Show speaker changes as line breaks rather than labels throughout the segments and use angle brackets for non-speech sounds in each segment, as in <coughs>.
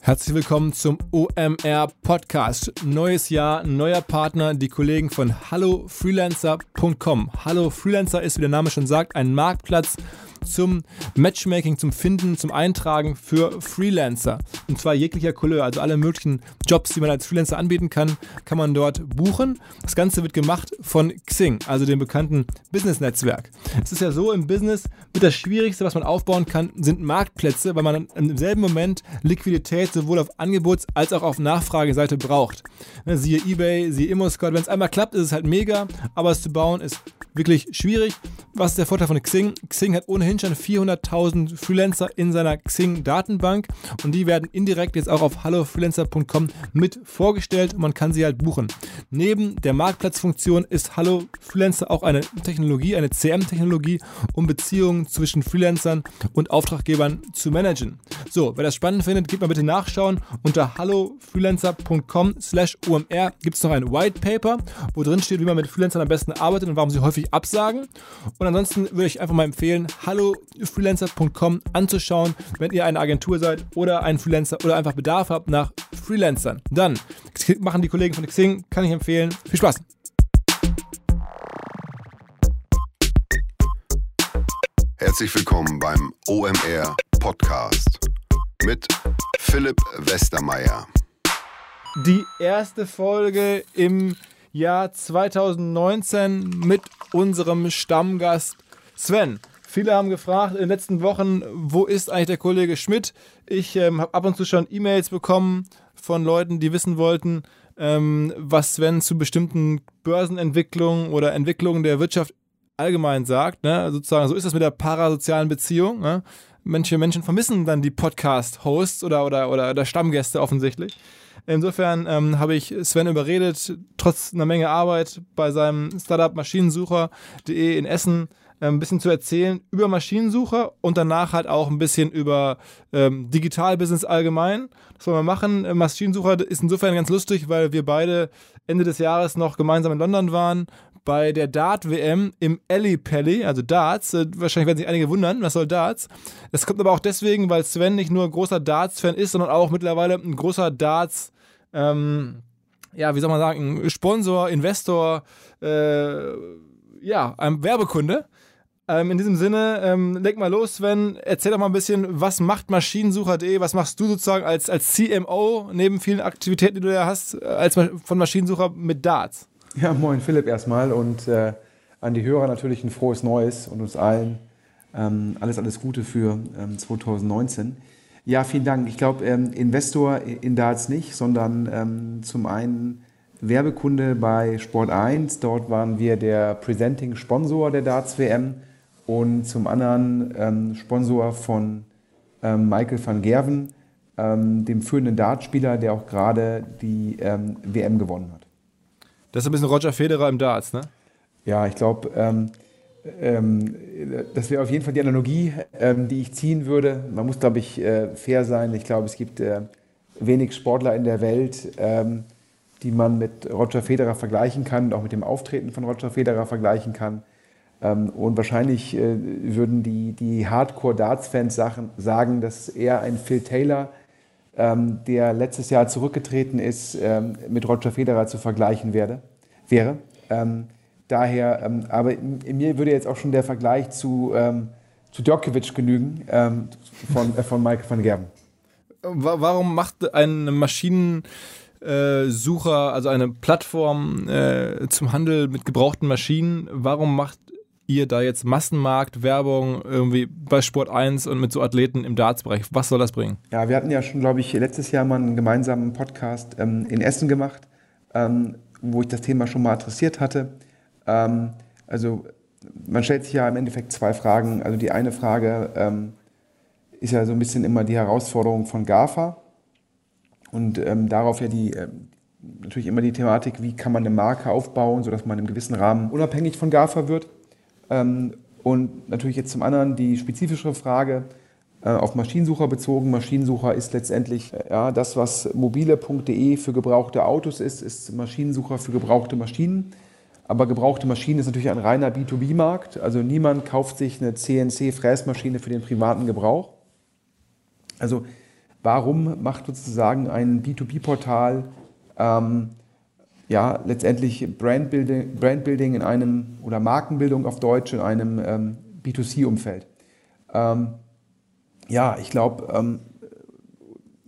Herzlich willkommen zum OMR Podcast. Neues Jahr, neuer Partner, die Kollegen von hallofreelancer.com. Hallo Freelancer ist, wie der Name schon sagt, ein Marktplatz zum Matchmaking, zum Finden, zum Eintragen für Freelancer. Und zwar jeglicher Couleur, also alle möglichen Jobs, die man als Freelancer anbieten kann, kann man dort buchen. Das Ganze wird gemacht von Xing, also dem bekannten Business-Netzwerk. Es ist ja so im Business, mit das Schwierigste, was man aufbauen kann, sind Marktplätze, weil man im selben Moment Liquidität sowohl auf Angebots- als auch auf Nachfrageseite braucht. Ne, siehe eBay, siehe ImmoScout. Wenn es einmal klappt, ist es halt mega, aber es zu bauen ist wirklich schwierig. Was ist der Vorteil von Xing? Xing hat ohnehin schon 400.000 Freelancer in seiner Xing-Datenbank und die werden indirekt jetzt auch auf hallofreelancer.com mit vorgestellt und man kann sie halt buchen. Neben der Marktplatzfunktion ist Hallo Freelancer auch eine Technologie, eine CM-Technologie, um Beziehungen zwischen Freelancern und Auftraggebern zu managen. So, wer das spannend findet, geht mal bitte nachschauen. Unter hallofreelancer.com slash umr gibt es noch ein White Paper, wo drin steht, wie man mit Freelancern am besten arbeitet und warum sie häufig absagen. Und ansonsten würde ich einfach mal empfehlen, hallofreelancer.com anzuschauen, wenn ihr eine Agentur seid oder ein Freelancer oder einfach Bedarf habt nach Freelancern. Dann machen die Kollegen von Xing, kann ich empfehlen. Viel Spaß!
Herzlich willkommen beim OMR Podcast mit Philipp Westermeier.
Die erste Folge im Jahr 2019 mit unserem Stammgast Sven. Viele haben gefragt in den letzten Wochen, wo ist eigentlich der Kollege Schmidt? Ich ähm, habe ab und zu schon E-Mails bekommen von Leuten, die wissen wollten, ähm, was Sven zu bestimmten Börsenentwicklungen oder Entwicklungen der Wirtschaft allgemein sagt. Ne? Sozusagen, so ist das mit der parasozialen Beziehung. Ne? Manche Menschen vermissen dann die Podcast-Hosts oder, oder, oder, oder Stammgäste offensichtlich. Insofern ähm, habe ich Sven überredet, trotz einer Menge Arbeit bei seinem Startup Maschinensucher.de in Essen ein bisschen zu erzählen über Maschinensucher und danach halt auch ein bisschen über ähm, Digitalbusiness allgemein. Das wollen wir machen. Äh, Maschinensucher ist insofern ganz lustig, weil wir beide Ende des Jahres noch gemeinsam in London waren bei der Dart-WM im Pelli, also Darts. Äh, wahrscheinlich werden sich einige wundern, was soll Darts? Es kommt aber auch deswegen, weil Sven nicht nur ein großer Darts-Fan ist, sondern auch mittlerweile ein großer Darts- ähm, ja, wie soll man sagen, Sponsor, Investor, äh, ja, ein Werbekunde. Ähm, in diesem Sinne, ähm, leg mal los, Sven. Erzähl doch mal ein bisschen, was macht Maschinensucher.de? Was machst du sozusagen als, als CMO neben vielen Aktivitäten, die du ja hast, äh, als von Maschinensucher mit Darts?
Ja, moin Philipp erstmal und äh, an die Hörer natürlich ein frohes Neues und uns allen ähm, alles, alles Gute für 2019. Ähm, ja, vielen Dank. Ich glaube, ähm, Investor in Darts nicht, sondern ähm, zum einen Werbekunde bei Sport 1. Dort waren wir der Presenting Sponsor der Darts WM und zum anderen ähm, Sponsor von ähm, Michael van Gerven, ähm, dem führenden Dartspieler, der auch gerade die ähm, WM gewonnen hat.
Das ist ein bisschen Roger Federer im Darts, ne?
Ja, ich glaube, ähm, ähm, das wäre auf jeden Fall die Analogie, die ich ziehen würde. Man muss, glaube ich, äh, fair sein. Ich glaube, es gibt äh, wenig Sportler in der Welt, die man mit Roger Federer vergleichen kann und auch mit dem Auftreten von Roger Federer vergleichen kann. Ähm, und wahrscheinlich äh, würden die, die Hardcore-Darts-Fans sagen, dass er ein Phil Taylor, ähm, der letztes Jahr zurückgetreten ist, ähm, mit Roger Federer zu vergleichen werde, wäre. daher, aber mir würde jetzt auch schon der Vergleich zu, zu Djokovic genügen von, äh, von Mike van Gerben.
Warum macht ein Maschinen Sucher, also eine Plattform äh, zum Handel mit gebrauchten Maschinen, warum macht ihr da jetzt Massenmarkt, Werbung irgendwie bei Sport 1 und mit so Athleten im Dartsbereich? Was soll das bringen?
Ja, wir hatten ja schon, glaube ich, letztes Jahr mal einen gemeinsamen Podcast ähm, in Essen gemacht, ähm, wo ich das Thema schon mal adressiert hatte. Ähm, also man stellt sich ja im Endeffekt zwei Fragen. Also die eine Frage ähm, ist ja so ein bisschen immer die Herausforderung von GAFA und ähm, darauf ja die, äh, natürlich immer die Thematik, wie kann man eine Marke aufbauen, sodass man im gewissen Rahmen unabhängig von GAFA wird. Ähm, und natürlich jetzt zum anderen die spezifischere Frage äh, auf Maschinensucher bezogen. Maschinensucher ist letztendlich äh, ja, das, was mobile.de für gebrauchte Autos ist, ist Maschinensucher für gebrauchte Maschinen. Aber gebrauchte Maschinen ist natürlich ein reiner B2B-Markt. Also niemand kauft sich eine CNC-Fräsmaschine für den privaten Gebrauch. Also warum macht sozusagen ein B2B-Portal ähm, ja, letztendlich Brandbuilding, Brandbuilding in einem oder Markenbildung auf Deutsch in einem ähm, B2C-Umfeld. Ähm, ja, ich glaube, ähm,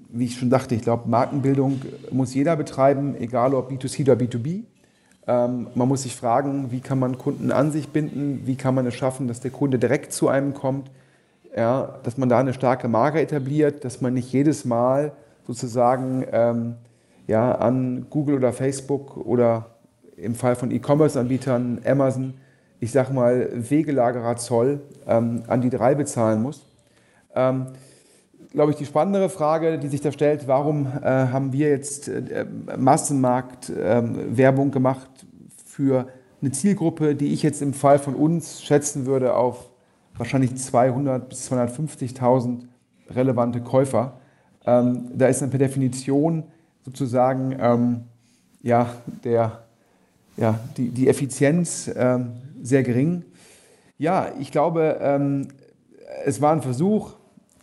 wie ich schon sagte, ich glaube, Markenbildung muss jeder betreiben, egal ob B2C oder B2B. Ähm, man muss sich fragen, wie kann man Kunden an sich binden, wie kann man es schaffen, dass der Kunde direkt zu einem kommt, ja, dass man da eine starke Marke etabliert, dass man nicht jedes Mal sozusagen ähm, ja, an Google oder Facebook oder im Fall von E-Commerce-Anbietern Amazon, ich sag mal, Wegelagerer Zoll ähm, an die drei bezahlen muss. Ähm, glaube ich, die spannendere Frage, die sich da stellt, warum äh, haben wir jetzt äh, Massenmarkt-Werbung ähm, äh, gemacht für eine Zielgruppe, die ich jetzt im Fall von uns schätzen würde auf wahrscheinlich 200 bis 250.000 relevante Käufer. Ähm, da ist dann per Definition sozusagen ähm, ja, der, ja, die, die Effizienz ähm, sehr gering. Ja, ich glaube, ähm, es war ein Versuch.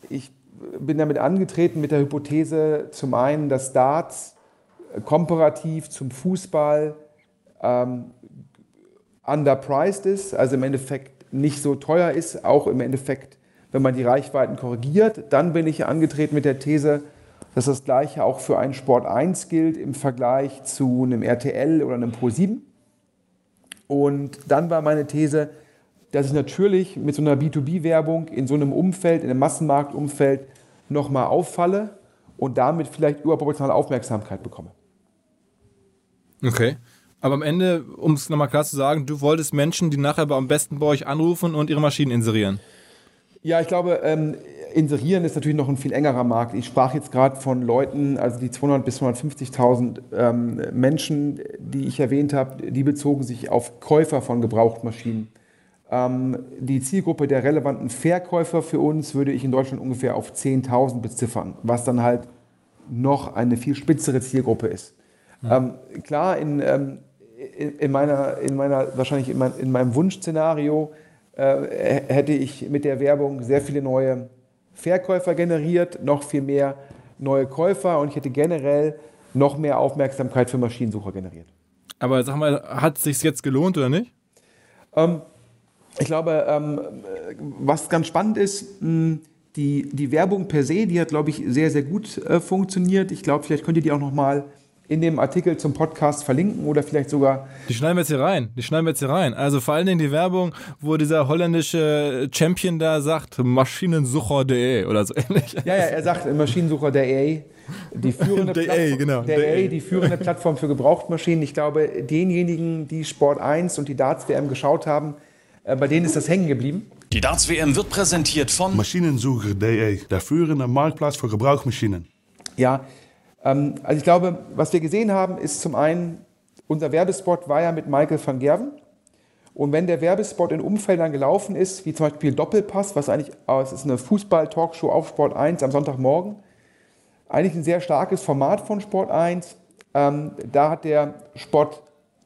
Ich bin damit angetreten mit der Hypothese zum einen, dass Darts komparativ zum Fußball ähm, underpriced ist, also im Endeffekt nicht so teuer ist, auch im Endeffekt, wenn man die Reichweiten korrigiert. Dann bin ich angetreten mit der These, dass das Gleiche auch für einen Sport 1 gilt im Vergleich zu einem RTL oder einem Pro 7. Und dann war meine These, dass ich natürlich mit so einer B2B-Werbung in so einem Umfeld, in einem Massenmarktumfeld nochmal auffalle und damit vielleicht überproportionale Aufmerksamkeit bekomme.
Okay. Aber am Ende, um es nochmal klar zu sagen, du wolltest Menschen, die nachher am besten bei euch anrufen und ihre Maschinen inserieren.
Ja, ich glaube, ähm, inserieren ist natürlich noch ein viel engerer Markt. Ich sprach jetzt gerade von Leuten, also die 200 bis 250.000 ähm, Menschen, die ich erwähnt habe, die bezogen sich auf Käufer von Gebrauchtmaschinen. Ähm, die Zielgruppe der relevanten Verkäufer für uns würde ich in Deutschland ungefähr auf 10.000 beziffern, was dann halt noch eine viel spitzere Zielgruppe ist. Ähm, klar, in, ähm, in, in, meiner, in meiner, wahrscheinlich in, mein, in meinem Wunschszenario äh, hätte ich mit der Werbung sehr viele neue Verkäufer generiert, noch viel mehr neue Käufer und ich hätte generell noch mehr Aufmerksamkeit für Maschinensucher generiert.
Aber sag mal, hat es sich jetzt gelohnt oder nicht?
Ähm, ich glaube, ähm, was ganz spannend ist, mh, die, die Werbung per se, die hat, glaube ich, sehr, sehr gut äh, funktioniert. Ich glaube, vielleicht könnt ihr die auch nochmal in dem Artikel zum Podcast verlinken oder vielleicht sogar.
Die schneiden wir jetzt hier rein. Die schneiden wir jetzt hier rein. Also vor allen Dingen die Werbung, wo dieser holländische Champion da sagt, Maschinensucher.de oder so ähnlich.
Ja, ja, er sagt Maschinensucher.de. Die <laughs> führende, Plattform, genau, der die führende Plattform für Gebrauchtmaschinen. Ich glaube, denjenigen, die Sport 1 und die Darts WM geschaut haben, äh, bei denen ist das hängen geblieben.
Die Darts WM wird präsentiert von
Maschinensucher.de, der führende Marktplatz für Gebrauchmaschinen.
Ja, also ich glaube, was wir gesehen haben, ist zum einen, unser Werbespot war ja mit Michael van Gerven. Und wenn der Werbespot in Umfeldern gelaufen ist, wie zum Beispiel Doppelpass, was eigentlich, oh, es ist eine Fußball-Talkshow auf Sport 1 am Sonntagmorgen, eigentlich ein sehr starkes Format von Sport 1. Ähm, da hat der Spot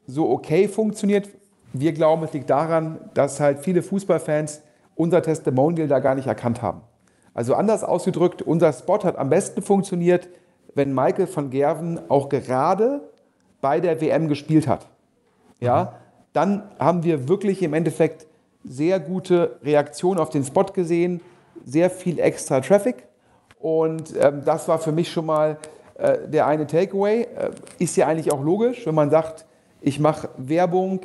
so okay funktioniert. Wir glauben, es liegt daran, dass halt viele Fußballfans unser Testimonial da gar nicht erkannt haben. Also anders ausgedrückt, unser Spot hat am besten funktioniert, wenn Michael van Gerven auch gerade bei der WM gespielt hat. Ja, dann haben wir wirklich im Endeffekt sehr gute Reaktionen auf den Spot gesehen, sehr viel extra Traffic. Und ähm, das war für mich schon mal äh, der eine Takeaway. Äh, ist ja eigentlich auch logisch, wenn man sagt, ich mache Werbung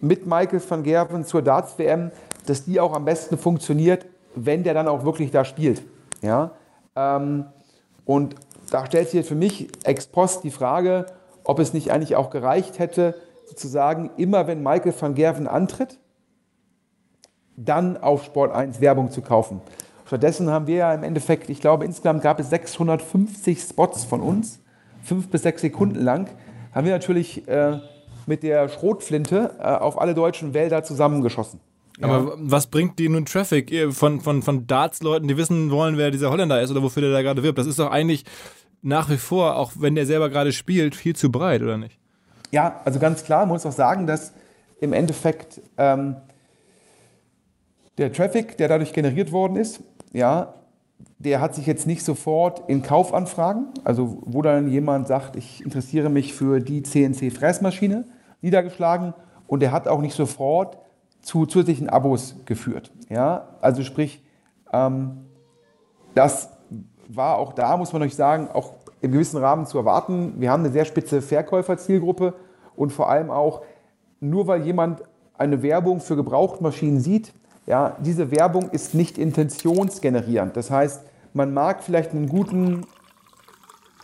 mit Michael van Gerven zur Darts-WM, dass die auch am besten funktioniert, wenn der dann auch wirklich da spielt. Ja? Ähm, und da stellt sich jetzt für mich ex post die Frage, ob es nicht eigentlich auch gereicht hätte, sozusagen immer wenn Michael van Gerven antritt, dann auf Sport 1 Werbung zu kaufen. Stattdessen haben wir ja im Endeffekt, ich glaube, insgesamt gab es 650 Spots von uns, fünf bis sechs Sekunden lang, haben wir natürlich äh, mit der Schrotflinte äh, auf alle deutschen Wälder zusammengeschossen.
Aber was bringt die nun Traffic von, von, von Darts-Leuten, die wissen wollen, wer dieser Holländer ist oder wofür der da gerade wirbt? Das ist doch eigentlich nach wie vor, auch wenn der selber gerade spielt, viel zu breit, oder nicht?
Ja, also ganz klar, man muss auch sagen, dass im Endeffekt ähm, der Traffic, der dadurch generiert worden ist, ja, der hat sich jetzt nicht sofort in Kaufanfragen, also wo dann jemand sagt, ich interessiere mich für die CNC-Fräsmaschine, niedergeschlagen und der hat auch nicht sofort zu zusätzlichen Abos geführt. Ja? Also sprich, ähm, das war auch da, muss man euch sagen, auch im gewissen Rahmen zu erwarten. Wir haben eine sehr spitze Verkäuferzielgruppe und vor allem auch, nur weil jemand eine Werbung für Gebrauchtmaschinen sieht, ja, diese Werbung ist nicht intentionsgenerierend. Das heißt, man mag vielleicht einen guten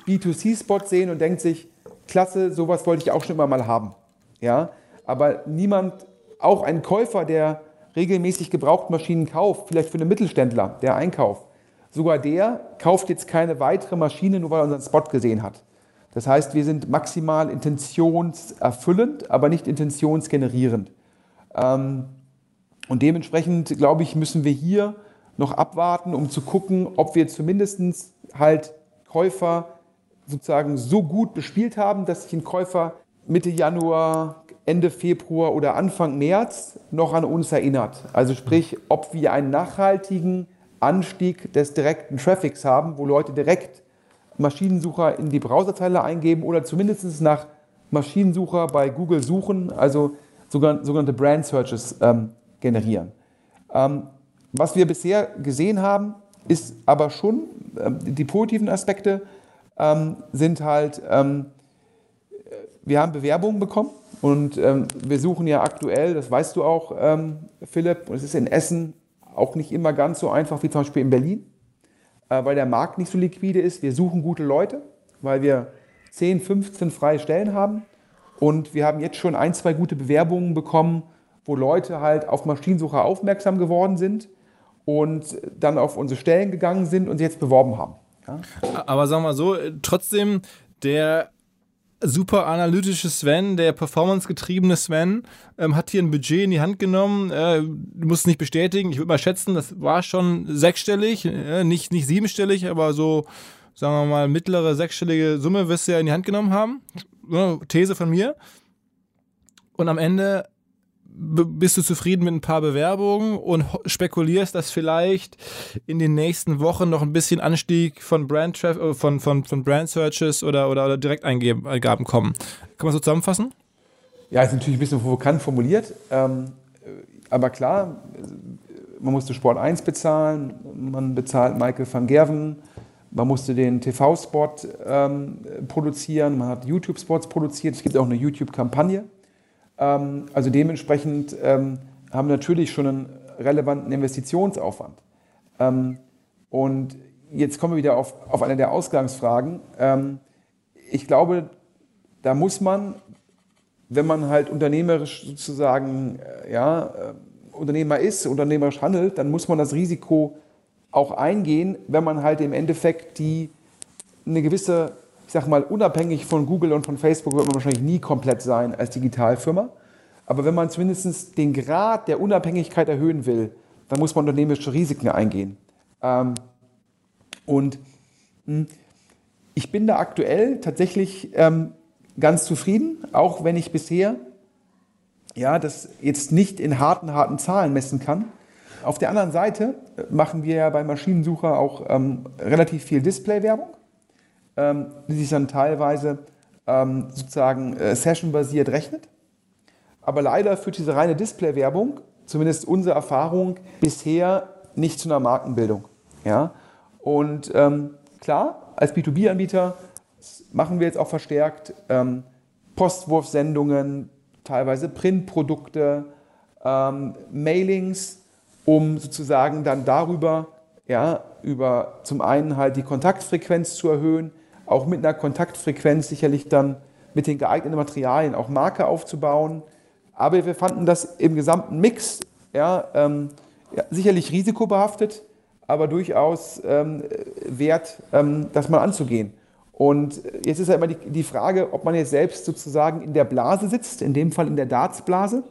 B2C-Spot sehen und denkt sich, klasse, sowas wollte ich auch schon immer mal haben. Ja, aber niemand, auch ein Käufer, der regelmäßig Gebrauchtmaschinen kauft, vielleicht für einen Mittelständler, der einkauft, sogar der kauft jetzt keine weitere Maschine, nur weil er unseren Spot gesehen hat. Das heißt, wir sind maximal intentionserfüllend, aber nicht intentionsgenerierend. Ähm, und dementsprechend, glaube ich, müssen wir hier noch abwarten, um zu gucken, ob wir zumindest halt Käufer sozusagen so gut bespielt haben, dass sich ein Käufer Mitte Januar, Ende Februar oder Anfang März noch an uns erinnert. Also sprich, ob wir einen nachhaltigen Anstieg des direkten Traffics haben, wo Leute direkt Maschinensucher in die Browserzeile eingeben oder zumindest nach Maschinensucher bei Google suchen, also sogenannte Brand Searches ähm, generieren. Ähm, was wir bisher gesehen haben, ist aber schon, ähm, die positiven Aspekte ähm, sind halt, ähm, wir haben Bewerbungen bekommen und ähm, wir suchen ja aktuell, das weißt du auch, Philipp, und es ist in Essen auch nicht immer ganz so einfach wie zum Beispiel in Berlin, äh, weil der Markt nicht so liquide ist. Wir suchen gute Leute, weil wir 10, 15 freie Stellen haben und wir haben jetzt schon ein, zwei gute Bewerbungen bekommen, wo Leute halt auf Maschinensucher aufmerksam geworden sind und dann auf unsere Stellen gegangen sind und sie jetzt beworben haben. Ja?
Aber sagen wir mal so, trotzdem der super analytische Sven, der performancegetriebene Sven, ähm, hat hier ein Budget in die Hand genommen. Äh, du musst es nicht bestätigen. Ich würde mal schätzen, das war schon sechsstellig, äh, nicht, nicht siebenstellig, aber so, sagen wir mal, mittlere sechsstellige Summe wirst du ja in die Hand genommen haben. So, These von mir. Und am Ende bist du zufrieden mit ein paar Bewerbungen und spekulierst, dass vielleicht in den nächsten Wochen noch ein bisschen Anstieg von Brand äh, von, von, von Brand Searches oder, oder, oder Direkteingaben kommen. Kann man so zusammenfassen?
Ja, ist natürlich ein bisschen provokant formuliert. Ähm, aber klar, man musste Sport 1 bezahlen, man bezahlt Michael van Gerven, man musste den TV-Spot ähm, produzieren, man hat YouTube-Spots produziert, es gibt auch eine YouTube-Kampagne. Ähm, also dementsprechend ähm, haben wir natürlich schon einen relevanten Investitionsaufwand. Ähm, und jetzt kommen wir wieder auf, auf eine der Ausgangsfragen. ich glaube, da muss man, wenn man halt unternehmerisch sozusagen, äh, ja, äh, Unternehmer ist, unternehmerisch handelt, dann muss man das Risiko auch eingehen, wenn man halt im Endeffekt die eine gewisse ich sag mal, unabhängig von Google und von Facebook wird man wahrscheinlich nie komplett sein als Digitalfirma. Aber wenn man zumindest den Grad der Unabhängigkeit erhöhen will, dann muss man unternehmerische Risiken eingehen. Ähm, und hm, ich bin da aktuell tatsächlich ähm, ganz zufrieden, auch wenn ich bisher ja, das jetzt nicht in harten, harten Zahlen messen kann. Auf der anderen Seite machen wir ja bei Maschinensucher auch ähm, relativ viel Display-Werbung die sich dann teilweise ähm, sozusagen äh, sessionbasiert rechnet. Aber leider führt diese reine Display-Werbung, zumindest unsere Erfahrung, bisher nicht zu einer Markenbildung. Ja? Und ähm, klar, als B2B-Anbieter machen wir jetzt auch verstärkt ähm, Postwurfsendungen, teilweise Printprodukte, ähm, Mailings, um sozusagen dann darüber, ja, über zum einen halt die Kontaktfrequenz zu erhöhen, auch mit einer Kontaktfrequenz sicherlich dann mit den geeigneten Materialien auch Marke aufzubauen. Aber wir fanden das im gesamten Mix ja, ähm, ja, sicherlich risikobehaftet, aber durchaus ähm, wert, ähm, das mal anzugehen. Und jetzt ist ja immer die, die, Frage, ob man jetzt selbst sozusagen in der Blase sitzt, in dem Fall in der Dartsblase.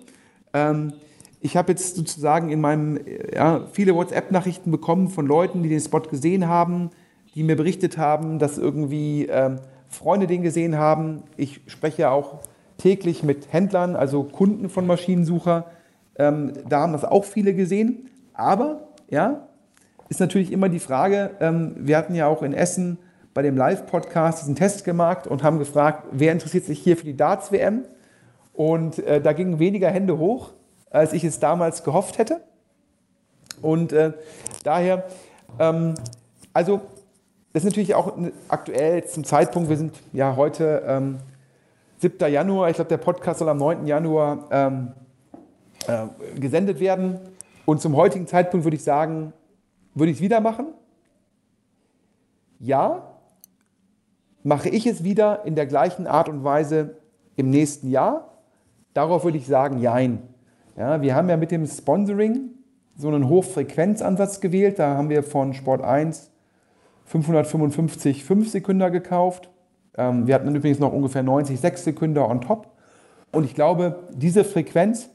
Ähm, ich habe jetzt sozusagen in meinem, ja, viele WhatsApp-Nachrichten bekommen von Leuten, die den Spot gesehen haben, die mir berichtet haben, dass irgendwie ähm, Freunde den gesehen haben. Ich spreche ja auch täglich mit Händlern, also Kunden von Maschinensucher. Ähm, da haben das auch viele gesehen. Aber, ja, ist natürlich immer die Frage, ähm, wir hatten ja auch in Essen bei dem Live-Podcast diesen Test gemacht und haben gefragt, wer interessiert sich hier für die Darts-WM? Und äh, da gingen weniger Hände hoch, als ich es damals gehofft hätte. Und äh, daher, ähm, also das ist natürlich auch aktuell zum Zeitpunkt, wir sind ja heute ähm, 7. Januar, ich glaube der Podcast soll am 9. Januar ähm, äh, gesendet werden. Und zum heutigen Zeitpunkt würde ich sagen, würde ich es wieder machen? Ja. Mache ich es wieder in der gleichen Art und Weise im nächsten Jahr? Darauf würde ich sagen, jein. Ja, wir haben ja mit dem Sponsoring so einen Hochfrequenzansatz gewählt. Da haben wir von Sport 1 555 5 Sekunden gekauft. Ähm, wir hatten übrigens noch ungefähr 90 6 Sekunden on top. Und ich glaube, diese Frequenz,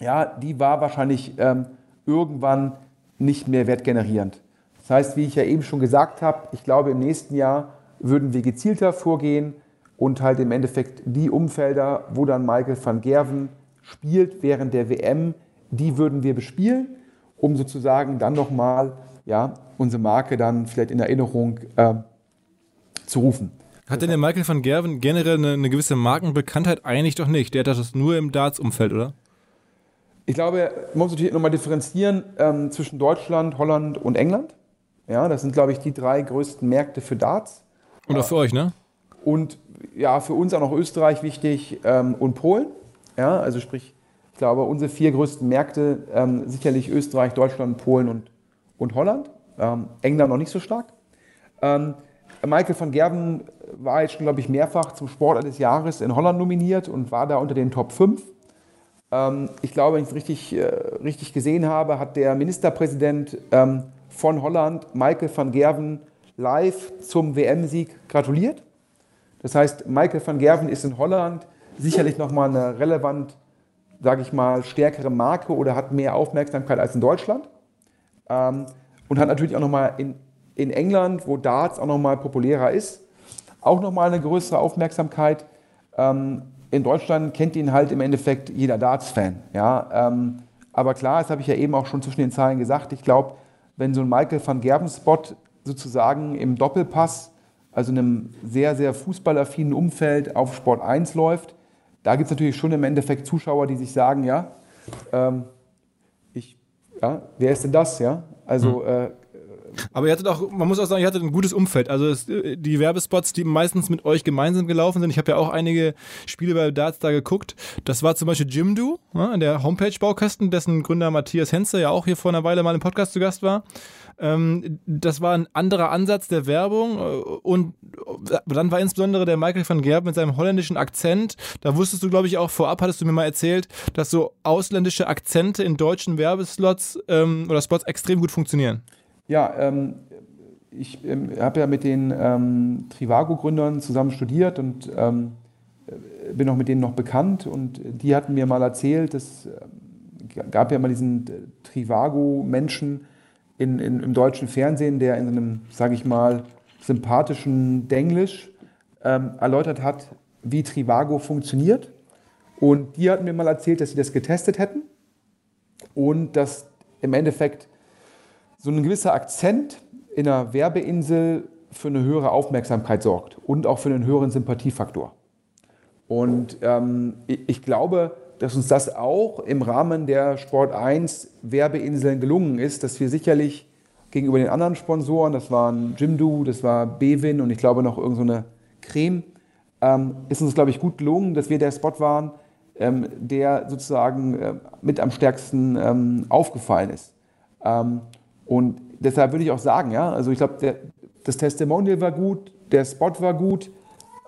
ja, die war wahrscheinlich ähm, irgendwann nicht mehr wertgenerierend. Das heißt, wie ich ja eben schon gesagt habe, ich glaube, im nächsten Jahr würden wir gezielter vorgehen und halt im Endeffekt die Umfelder, wo dann Michael van Gerven spielt während der WM, die würden wir bespielen, um sozusagen dann nochmal ja, unsere Marke dann vielleicht in Erinnerung äh, zu rufen.
Hat denn der Michael van Gerven generell eine, eine, gewisse Markenbekanntheit? Eigentlich doch nicht. Der hat das nur im Darts-Umfeld, oder?
Ich glaube, man muss natürlich nochmal differenzieren ähm, zwischen Deutschland, Holland und England. Ja, das sind, glaube ich, die drei größten Märkte für Darts.
Und auch für euch, ne?
Und ja, für uns auch noch Österreich wichtig ähm, und Polen. Ja, also sprich, ich glaube, unsere vier größten Märkte ähm, sicherlich Österreich, Deutschland, Polen und, und Holland. Ähm, England noch nicht so stark. Ähm, Michael van Gerven war jetzt schon, glaube ich, mehrfach zum Sportler des Jahres in Holland nominiert und war da unter den Top 5. Ähm, ich glaube, wenn ich es richtig, äh, richtig gesehen habe, hat der Ministerpräsident ähm, von Holland, Michael van Gerven, live zum WM-Sieg gratuliert. Das heißt, Michael van Gerven ist in Holland sicherlich nochmal eine relevant, sage ich mal, stärkere Marke oder hat mehr Aufmerksamkeit als in Deutschland. Ähm, und hat natürlich auch nochmal in, in England, wo Darts auch nochmal populärer ist, auch nochmal eine größere Aufmerksamkeit. Ähm, in Deutschland kennt ihn halt im Endeffekt jeder Darts-Fan. Ja? Ähm, aber klar, das habe ich ja eben auch schon zwischen den Zeilen gesagt, ich glaube, wenn so ein Michael van Gerben-Spot sozusagen im Doppelpass, also in einem sehr, sehr fußballaffinen Umfeld auf Sport 1 läuft, da gibt es natürlich schon im Endeffekt Zuschauer, die sich sagen, ja, ähm, ja, wer ist denn das? Ja? Also mhm. äh,
aber ihr hattet auch, man muss auch sagen, ihr hattet ein gutes Umfeld. Also es, die Werbespots, die meistens mit euch gemeinsam gelaufen sind. Ich habe ja auch einige Spiele bei Darts da geguckt. Das war zum Beispiel Jimdo, ja, der Homepage-Baukasten, dessen Gründer Matthias Henze ja auch hier vor einer Weile mal im Podcast zu Gast war. Ähm, das war ein anderer Ansatz der Werbung äh, und dann war insbesondere der Michael van Gerb mit seinem holländischen Akzent. Da wusstest du, glaube ich, auch vorab, hattest du mir mal erzählt, dass so ausländische Akzente in deutschen Werbeslots ähm, oder Spots extrem gut funktionieren.
Ja, ähm, ich ähm, habe ja mit den ähm, Trivago-Gründern zusammen studiert und ähm, bin auch mit denen noch bekannt. Und die hatten mir mal erzählt, es äh, gab ja mal diesen äh, Trivago-Menschen in, in, im deutschen Fernsehen, der in einem, sage ich mal, sympathischen Denglisch ähm, erläutert hat, wie Trivago funktioniert. Und die hatten mir mal erzählt, dass sie das getestet hätten und dass im Endeffekt so ein gewisser Akzent in einer Werbeinsel für eine höhere Aufmerksamkeit sorgt und auch für einen höheren Sympathiefaktor. Und ähm, ich glaube, dass uns das auch im Rahmen der Sport 1 Werbeinseln gelungen ist, dass wir sicherlich gegenüber den anderen Sponsoren, das waren Jimdo, das war Bewin und ich glaube noch irgendeine so Creme, ähm, ist uns, glaube ich, gut gelungen, dass wir der Spot waren, ähm, der sozusagen äh, mit am stärksten ähm, aufgefallen ist. Ähm, und deshalb würde ich auch sagen, ja, also ich glaube, das Testimonial war gut, der Spot war gut.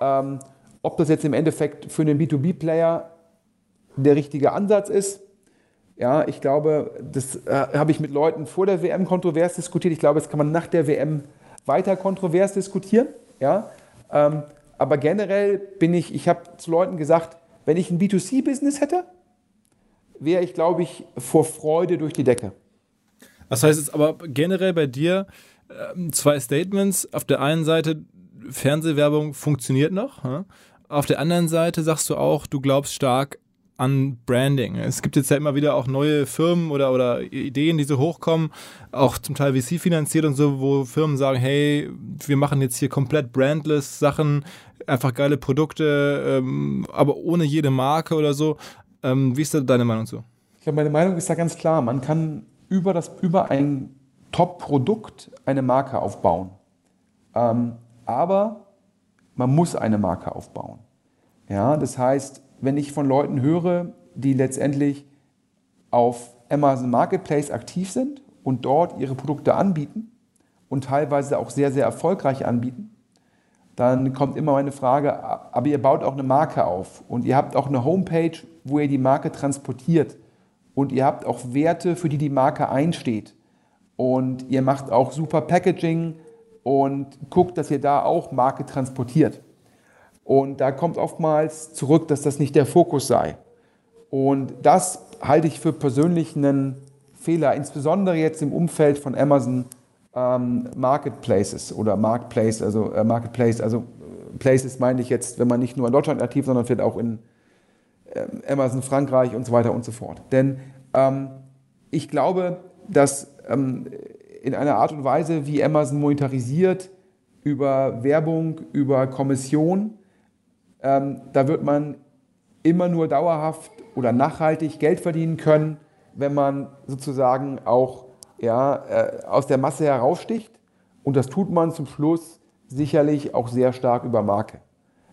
Ähm, ob das jetzt im Endeffekt für einen B2B-Player der richtige Ansatz ist, ja, ich glaube, das äh, habe ich mit Leuten vor der WM kontrovers diskutiert. Ich glaube, das kann man nach der WM weiter kontrovers diskutieren. Ja? Ähm, aber generell bin ich, ich habe zu Leuten gesagt, wenn ich ein B2C-Business hätte, wäre ich, glaube ich, vor Freude durch die Decke.
Das heißt jetzt aber generell bei dir äh, zwei Statements. Auf der einen Seite, Fernsehwerbung funktioniert noch. Ja? Auf der anderen Seite sagst du auch, du glaubst stark an Branding? Es gibt jetzt ja immer wieder auch neue Firmen oder, oder Ideen, die so hochkommen, auch zum Teil VC finanziert und so, wo Firmen sagen, hey, wir machen jetzt hier komplett brandless Sachen, einfach geile Produkte, ähm, aber ohne jede Marke oder so. Ähm, wie ist da deine Meinung zu?
Ich glaube, meine Meinung ist da ganz klar. Man kann über, das, über ein Top-Produkt eine Marke aufbauen. Ähm, aber man muss eine Marke aufbauen. Ja, das heißt, wenn ich von Leuten höre, die letztendlich auf Amazon Marketplace aktiv sind und dort ihre Produkte anbieten und teilweise auch sehr, sehr erfolgreich anbieten, dann kommt immer meine Frage, aber ihr baut auch eine Marke auf und ihr habt auch eine Homepage, wo ihr die Marke transportiert und ihr habt auch Werte, für die die Marke einsteht und ihr macht auch super Packaging und guckt, dass ihr da auch Marke transportiert. Und da kommt oftmals zurück, dass das nicht der Fokus sei. Und das halte ich für persönlich einen Fehler, insbesondere jetzt im Umfeld von Amazon ähm, Marketplaces oder Marketplace, also äh, Marketplace, also äh, Places meine ich jetzt, wenn man nicht nur in Deutschland aktiv, sondern vielleicht auch in äh, Amazon Frankreich und so weiter und so fort. Denn ähm, ich glaube, dass ähm, in einer Art und Weise, wie Amazon monetarisiert, über Werbung, über Kommission, ähm, da wird man immer nur dauerhaft oder nachhaltig Geld verdienen können, wenn man sozusagen auch ja, äh, aus der Masse heraussticht. Und das tut man zum Schluss sicherlich auch sehr stark über Marke.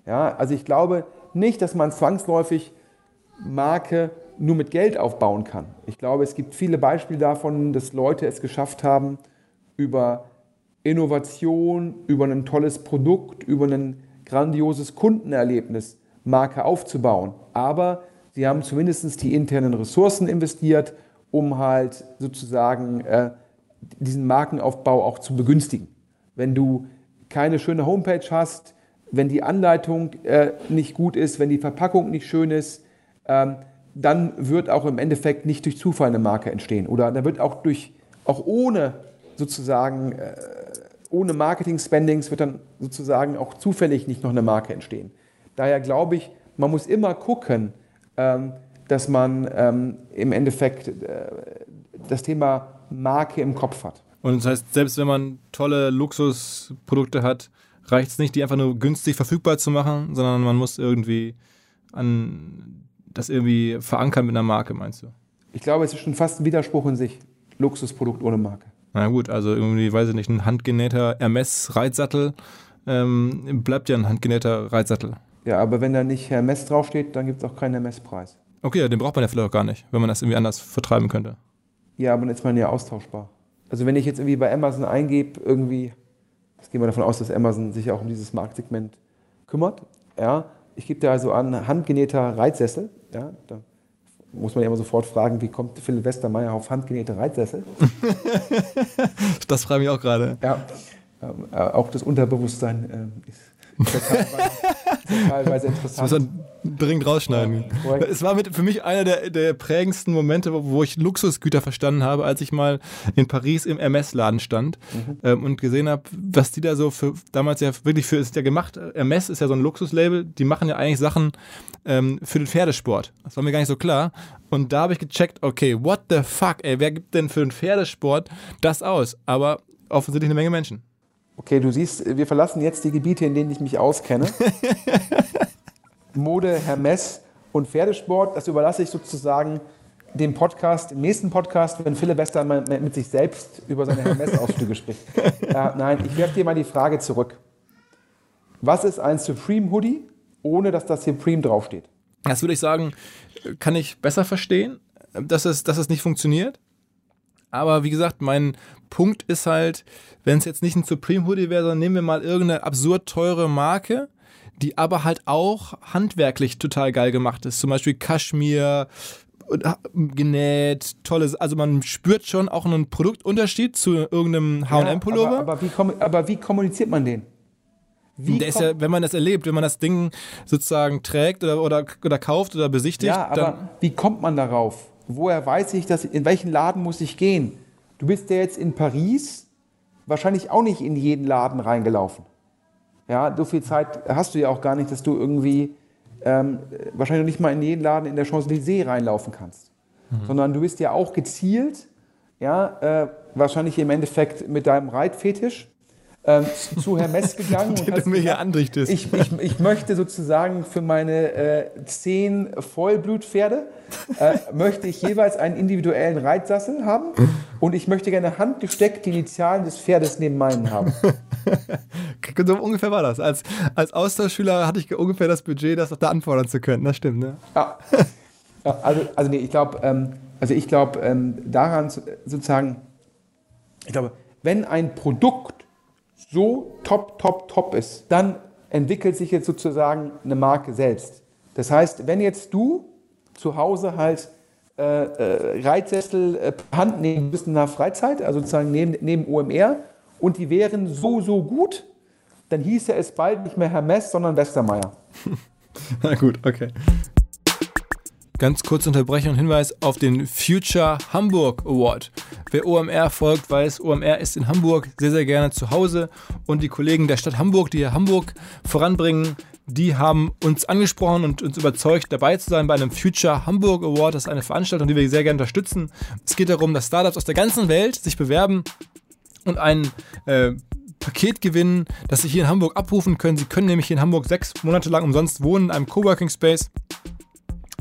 Ja, also ich glaube nicht, dass man zwangsläufig Marke nur mit Geld aufbauen kann. Ich glaube, es gibt viele Beispiele davon, dass Leute es geschafft haben, über Innovation, über ein tolles Produkt, über ein grandioses Kundenerlebnis Marke aufzubauen. Aber sie haben zumindest die internen Ressourcen investiert um halt sozusagen äh, diesen Markenaufbau auch zu begünstigen. Wenn du keine schöne Homepage hast, wenn die Anleitung äh, nicht gut ist, wenn die Verpackung nicht schön ist, ähm, dann wird auch im Endeffekt nicht durch Zufall eine Marke entstehen. Oder da wird auch durch, auch ohne sozusagen, äh, ohne Marketing-Spendings wird dann sozusagen auch zufällig nicht noch eine Marke entstehen. Daher glaube ich, man muss immer gucken, ähm, dass man ähm, im Endeffekt äh, das Thema Marke im Kopf hat.
Und das heißt, selbst wenn man tolle Luxusprodukte hat, reicht es nicht, die einfach nur günstig verfügbar zu machen, sondern man muss irgendwie an das irgendwie verankern mit einer Marke, meinst du?
Ich glaube, es ist schon fast ein Widerspruch in sich. Luxusprodukt ohne Marke.
Na gut, also irgendwie, weiß ich nicht, ein handgenähter Hermes-Reitsattel ähm, bleibt ja ein handgenähter Reitsattel.
Ja, aber wenn da nicht Hermes draufsteht, dann gibt es auch keinen Hermes-Preis.
Okay, den braucht man ja vielleicht auch gar nicht, wenn man das irgendwie anders vertreiben könnte.
Ja, aber dann ist man ja austauschbar. Also wenn ich jetzt irgendwie bei Amazon eingebe, irgendwie, jetzt gehen wir davon aus, dass Amazon sich auch um dieses Marktsegment kümmert. Ja, ich gebe da also an handgenähter Reitsessel. Ja, da muss man ja immer sofort fragen, wie kommt Philipp Westermeier auf handgenähte Reitsessel? <laughs>
das frage ich auch gerade.
Ja, äh, auch das Unterbewusstsein äh, ist teilweise interessant. Das muss man
dringend rausschneiden. Ja, es war mit, für mich einer der, der prägendsten Momente, wo, wo, ich Luxusgüter verstanden habe, als ich mal in Paris im MS-Laden stand mhm. ähm, und gesehen habe, was die da so für, damals ja wirklich für, ist ja gemacht, MS ist ja so ein Luxuslabel, die machen ja eigentlich Sachen ähm, für den Pferdesport. Das war mir gar nicht so klar. Und da habe ich gecheckt, okay, what the fuck, ey, wer gibt denn für den Pferdesport das aus? Aber offensichtlich eine Menge Menschen.
Okay, du siehst, wir verlassen jetzt die Gebiete, in denen ich mich auskenne. <laughs> Mode, Hermes und Pferdesport, das überlasse ich sozusagen dem Podcast, dem nächsten Podcast, wenn Philipp Wester mit sich selbst über seine Hermes-Ausflüge spricht. Äh, nein, ich werfe dir mal die Frage zurück. Was ist ein Supreme Hoodie, ohne dass das Supreme draufsteht?
Das würde ich sagen, kann ich besser verstehen, dass es, dass es nicht funktioniert. Aber wie gesagt, mein Punkt ist halt, wenn es jetzt nicht ein Supreme Hoodie wäre, sondern nehmen wir mal irgendeine absurd teure Marke, die aber halt auch handwerklich total geil gemacht ist. Zum Beispiel Kaschmir, genäht, tolles, also man spürt schon auch einen Produktunterschied zu irgendeinem H&M-Pullover.
Ja, aber, aber, wie aber wie kommuniziert man den?
der ist ja, wenn man das erlebt, wenn man das Ding sozusagen trägt oder, oder, oder kauft oder besichtigt.
Ja, aber wie kommt man darauf? woher weiß ich, dass, in welchen Laden muss ich gehen? Du bist ja jetzt in Paris wahrscheinlich auch nicht in jeden Laden reingelaufen. Ja, so viel Zeit hast du ja auch gar nicht, dass du irgendwie ähm, wahrscheinlich nicht mal in jeden Laden in der Champs-Élysées reinlaufen kannst. Mhm. Sondern du bist ja auch gezielt, ja, äh, wahrscheinlich im Endeffekt mit deinem Reitfetisch ähm, zu Hermes <laughs> gegangen.
Den du mir hier andrichtest.
Ich, ich, ich möchte sozusagen für meine äh, zehn Vollblutpferde, äh, <laughs> möchte ich jeweils einen individuellen Reitsassel haben und ich möchte gerne handgesteckt die Initialen des Pferdes neben meinen haben. <laughs>
so ungefähr war das. Als, als Austauschschüler hatte ich ungefähr das Budget, das auch da anfordern zu können. Das stimmt, ne?
Ja. ja also, also nee, ich glaube, ähm, also ich glaube ähm, daran sozusagen, ich glaube, wenn ein Produkt so top, top, top ist, dann entwickelt sich jetzt sozusagen eine Marke selbst. Das heißt, wenn jetzt du zu Hause halt äh, äh, Reitsessel äh, Hand nehmen müsst in der Freizeit, also sozusagen neben, neben OMR, und die wären so, so gut, dann hieße es bald nicht mehr Hermes, sondern Westermeier. <laughs>
Na gut, okay. Ganz kurze Unterbrechung und Hinweis auf den Future Hamburg Award. Wer OMR folgt, weiß, OMR ist in Hamburg sehr, sehr gerne zu Hause und die Kollegen der Stadt Hamburg, die hier Hamburg voranbringen, die haben uns angesprochen und uns überzeugt, dabei zu sein bei einem Future Hamburg Award. Das ist eine Veranstaltung, die wir sehr gerne unterstützen. Es geht darum, dass Startups aus der ganzen Welt sich bewerben und ein äh, Paket gewinnen, das sie hier in Hamburg abrufen können. Sie können nämlich hier in Hamburg sechs Monate lang umsonst wohnen in einem Coworking Space.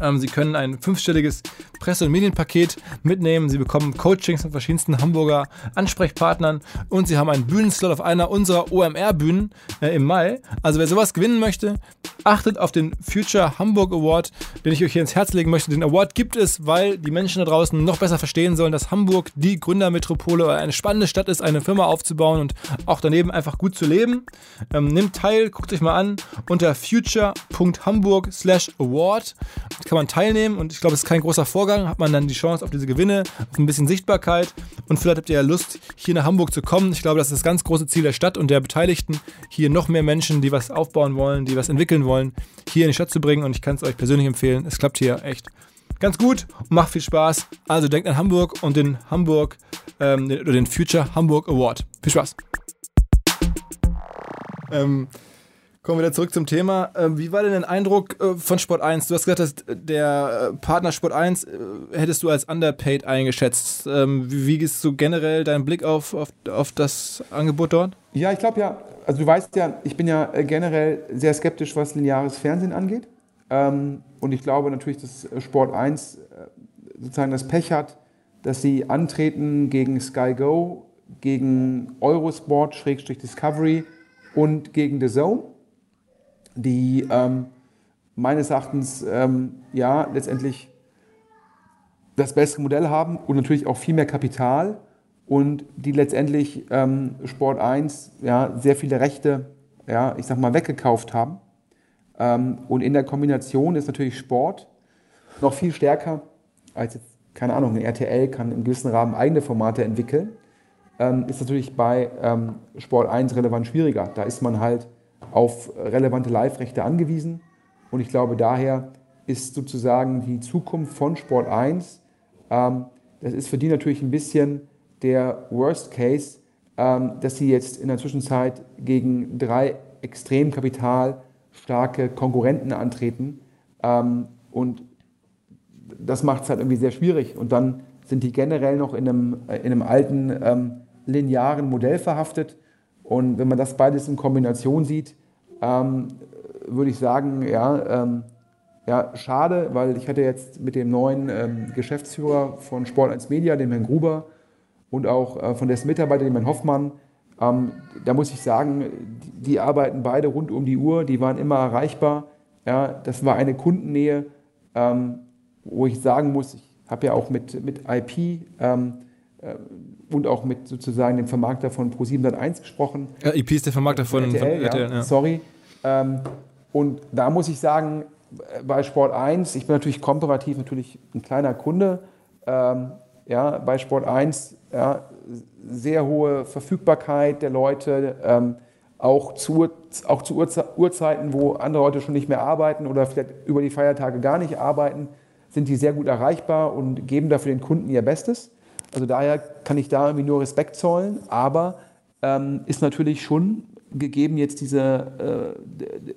Ähm, Sie können ein fünfstelliges Presse- und Medienpaket mitnehmen. Sie bekommen Coachings von verschiedensten Hamburger Ansprechpartnern und Sie haben einen Bühnenslot auf einer unserer OMR-Bühnen äh, im Mai. Also wer sowas gewinnen möchte, achtet auf den Future Hamburg Award, den ich euch hier ins Herz legen möchte. Den Award gibt es, weil die Menschen da draußen noch besser verstehen sollen, dass Hamburg die Gründermetropole oder eine spannende Stadt ist, eine Firma aufzubauen und auch daneben einfach gut zu leben. Ähm, nimmt teil, guckt euch mal an unter future.hamburg/award kann man teilnehmen und ich glaube, es ist kein großer Vorgang. Hat man dann die Chance auf diese Gewinne, auf ein bisschen Sichtbarkeit und vielleicht habt ihr ja Lust, hier nach Hamburg zu kommen. Ich glaube, das ist das ganz große Ziel der Stadt und der Beteiligten, hier noch mehr Menschen, die was aufbauen wollen, die was entwickeln wollen, hier in die Stadt zu bringen und ich kann es euch persönlich empfehlen. Es klappt hier echt ganz gut und macht viel Spaß. Also denkt an Hamburg und den Hamburg ähm, oder den Future Hamburg Award. Viel Spaß. Ähm, Kommen wir wieder zurück zum Thema. Ähm, wie war denn dein Eindruck äh, von Sport 1? Du hast gesagt, dass der äh, Partner Sport 1 äh, hättest du als underpaid eingeschätzt. Ähm, wie ist so generell dein Blick auf, auf, auf das Angebot dort?
Ja, ich glaube ja, also du weißt ja, ich bin ja generell sehr skeptisch, was lineares Fernsehen angeht. Ähm, und ich glaube natürlich, dass Sport 1 sozusagen das Pech hat, dass sie antreten gegen Sky Go, gegen Eurosport, Discovery und gegen The Zone die ähm, meines Erachtens ähm, ja letztendlich das bessere Modell haben und natürlich auch viel mehr Kapital und die letztendlich ähm, Sport 1 ja, sehr viele Rechte, ja, ich sag mal, weggekauft haben. Ähm, und in der Kombination ist natürlich Sport noch viel stärker als jetzt, keine Ahnung, RTL kann im gewissen Rahmen eigene Formate entwickeln. Ähm, ist natürlich bei ähm, Sport 1 relevant schwieriger. Da ist man halt auf relevante Live-Rechte angewiesen. Und ich glaube, daher ist sozusagen die Zukunft von Sport 1, ähm, das ist für die natürlich ein bisschen der Worst Case, ähm, dass sie jetzt in der Zwischenzeit gegen drei extrem kapitalstarke Konkurrenten antreten. Ähm, und das macht es halt irgendwie sehr schwierig. Und dann sind die generell noch in einem, äh, in einem alten ähm, linearen Modell verhaftet. Und wenn man das beides in Kombination sieht, ähm, würde ich sagen, ja, ähm, ja, schade, weil ich hatte jetzt mit dem neuen ähm, Geschäftsführer von Sport 1 Media, dem Herrn Gruber, und auch äh, von dessen Mitarbeiter, dem Herrn Hoffmann, ähm, da muss ich sagen, die, die, arbeiten beide rund um die Uhr, die waren immer erreichbar. Ja, das war eine Kundennähe, ähm, wo ich sagen muss, ich habe ja auch mit, mit IP ähm, äh, und auch mit sozusagen dem Vermarkter von Pro701 gesprochen.
Ja, IP ist der Vermarkter von RTL, von
RTL ja, ja. sorry. Ähm, und da muss ich sagen, bei Sport 1, ich bin natürlich komparativ natürlich ein kleiner Kunde, ähm, ja, bei Sport 1 ja, sehr hohe Verfügbarkeit der Leute, ähm, auch zu, auch zu Uhrzeiten, wo andere Leute schon nicht mehr arbeiten oder vielleicht über die Feiertage gar nicht arbeiten, sind die sehr gut erreichbar und geben dafür den Kunden ihr Bestes. Also daher kann ich da irgendwie nur Respekt zollen, aber ähm, ist natürlich schon gegeben jetzt diese, äh,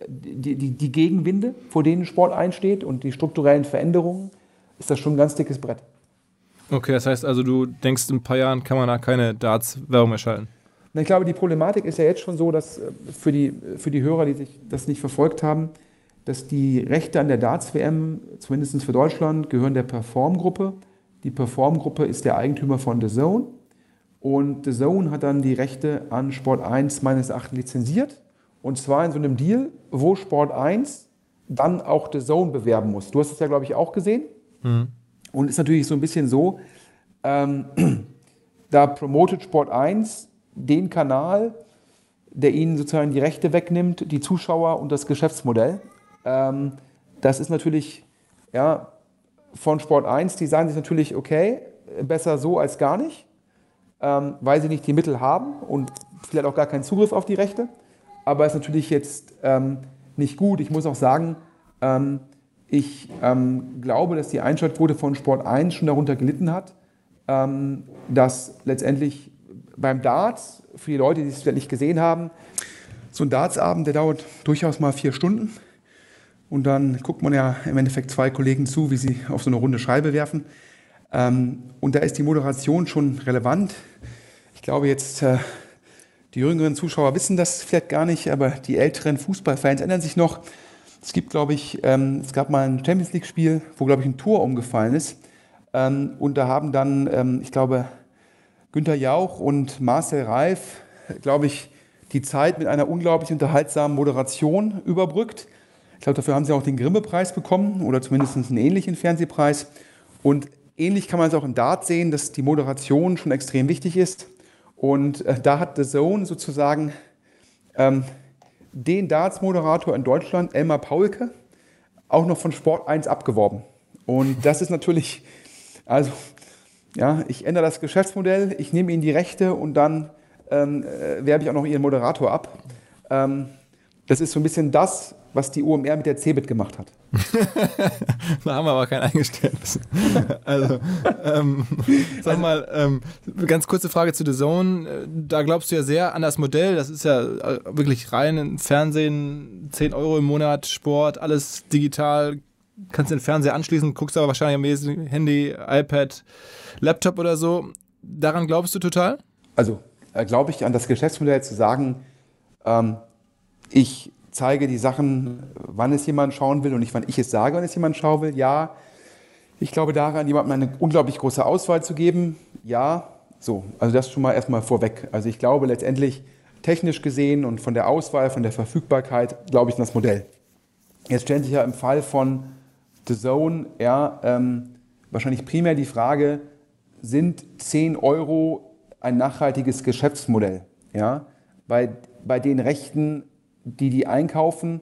die, die, die Gegenwinde, vor denen Sport einsteht und die strukturellen Veränderungen, ist das schon ein ganz dickes Brett.
Okay, das heißt also, du denkst, in ein paar Jahren kann man da keine Darts-Werbung mehr schalten?
Ich glaube, die Problematik ist ja jetzt schon so, dass äh, für die, für die Hörer, die sich das nicht verfolgt haben, dass die Rechte an der Darts-WM, zumindest für Deutschland, gehören der Perform-Gruppe. Die Perform-Gruppe ist der Eigentümer von The Zone. Und The Zone hat dann die Rechte an Sport 1 meines Erachtens lizenziert. Und zwar in so einem Deal, wo Sport 1 dann auch The Zone bewerben muss. Du hast es ja, glaube ich, auch gesehen. Mhm. Und ist natürlich so ein bisschen so, ähm, <clears throat> da promotet Sport 1 den Kanal, der ihnen sozusagen die Rechte wegnimmt, die Zuschauer und das Geschäftsmodell. Ähm, das ist natürlich ja, von Sport 1, die sagen sich natürlich, okay, besser so als gar nicht, ähm, weil sie nicht die Mittel haben und vielleicht auch gar keinen Zugriff auf die Rechte. Aber ist natürlich jetzt ähm, nicht gut. Ich muss auch sagen, ähm, ich ähm, glaube, dass die Einschaltquote von Sport 1 schon darunter gelitten hat, ähm, dass letztendlich beim Darts, für die Leute, die es vielleicht nicht gesehen haben, so ein Dartsabend, der dauert durchaus mal vier Stunden. Und dann guckt man ja im Endeffekt zwei Kollegen zu, wie sie auf so eine runde Scheibe werfen. Ähm, und da ist die Moderation schon relevant. Ich glaube jetzt, äh, die jüngeren Zuschauer wissen das vielleicht gar nicht, aber die älteren Fußballfans erinnern sich noch. Es gibt, glaube ich, ähm, es gab mal ein Champions League-Spiel, wo, glaube ich, ein Tor umgefallen ist. Ähm, und da haben dann, ich glaube, Günter Jauch und Marcel Reif, glaube ich, die Zeit mit einer unglaublich unterhaltsamen Moderation überbrückt. Ich glaube, dafür haben sie auch den Grimme-Preis bekommen oder zumindest einen ähnlichen Fernsehpreis. Und ähnlich kann man es auch im Dart sehen, dass die Moderation schon extrem wichtig ist. Und äh, da hat The Zone sozusagen ähm, den Darts-Moderator in Deutschland, Elmar Paulke, auch noch von Sport 1 abgeworben. Und das ist natürlich, also, ja, ich ändere das Geschäftsmodell, ich nehme ihnen die Rechte und dann ähm, äh, werbe ich auch noch ihren Moderator ab. Ähm, das ist so ein bisschen das, was die OMR mit der CeBIT gemacht hat. <laughs>
da haben wir aber kein Eingeständnis. <laughs> also, ähm, sag mal, ähm, ganz kurze Frage zu The Zone. Da glaubst du ja sehr an das Modell. Das ist ja äh, wirklich rein Fernsehen, 10 Euro im Monat, Sport, alles digital. Kannst den Fernseher anschließen, guckst aber wahrscheinlich am Handy, iPad, Laptop oder so. Daran glaubst du total?
Also, äh, glaube ich an das Geschäftsmodell zu sagen, ähm, ich zeige die Sachen, wann es jemand schauen will und nicht, wann ich es sage, wann es jemand schauen will. Ja, ich glaube daran, jemandem eine unglaublich große Auswahl zu geben. Ja, so. Also das schon mal erstmal vorweg. Also ich glaube letztendlich technisch gesehen und von der Auswahl, von der Verfügbarkeit, glaube ich an das Modell. Jetzt stellt sich ja im Fall von The Zone ja, ähm, wahrscheinlich primär die Frage, sind 10 Euro ein nachhaltiges Geschäftsmodell? Ja? Bei, bei den Rechten die die einkaufen.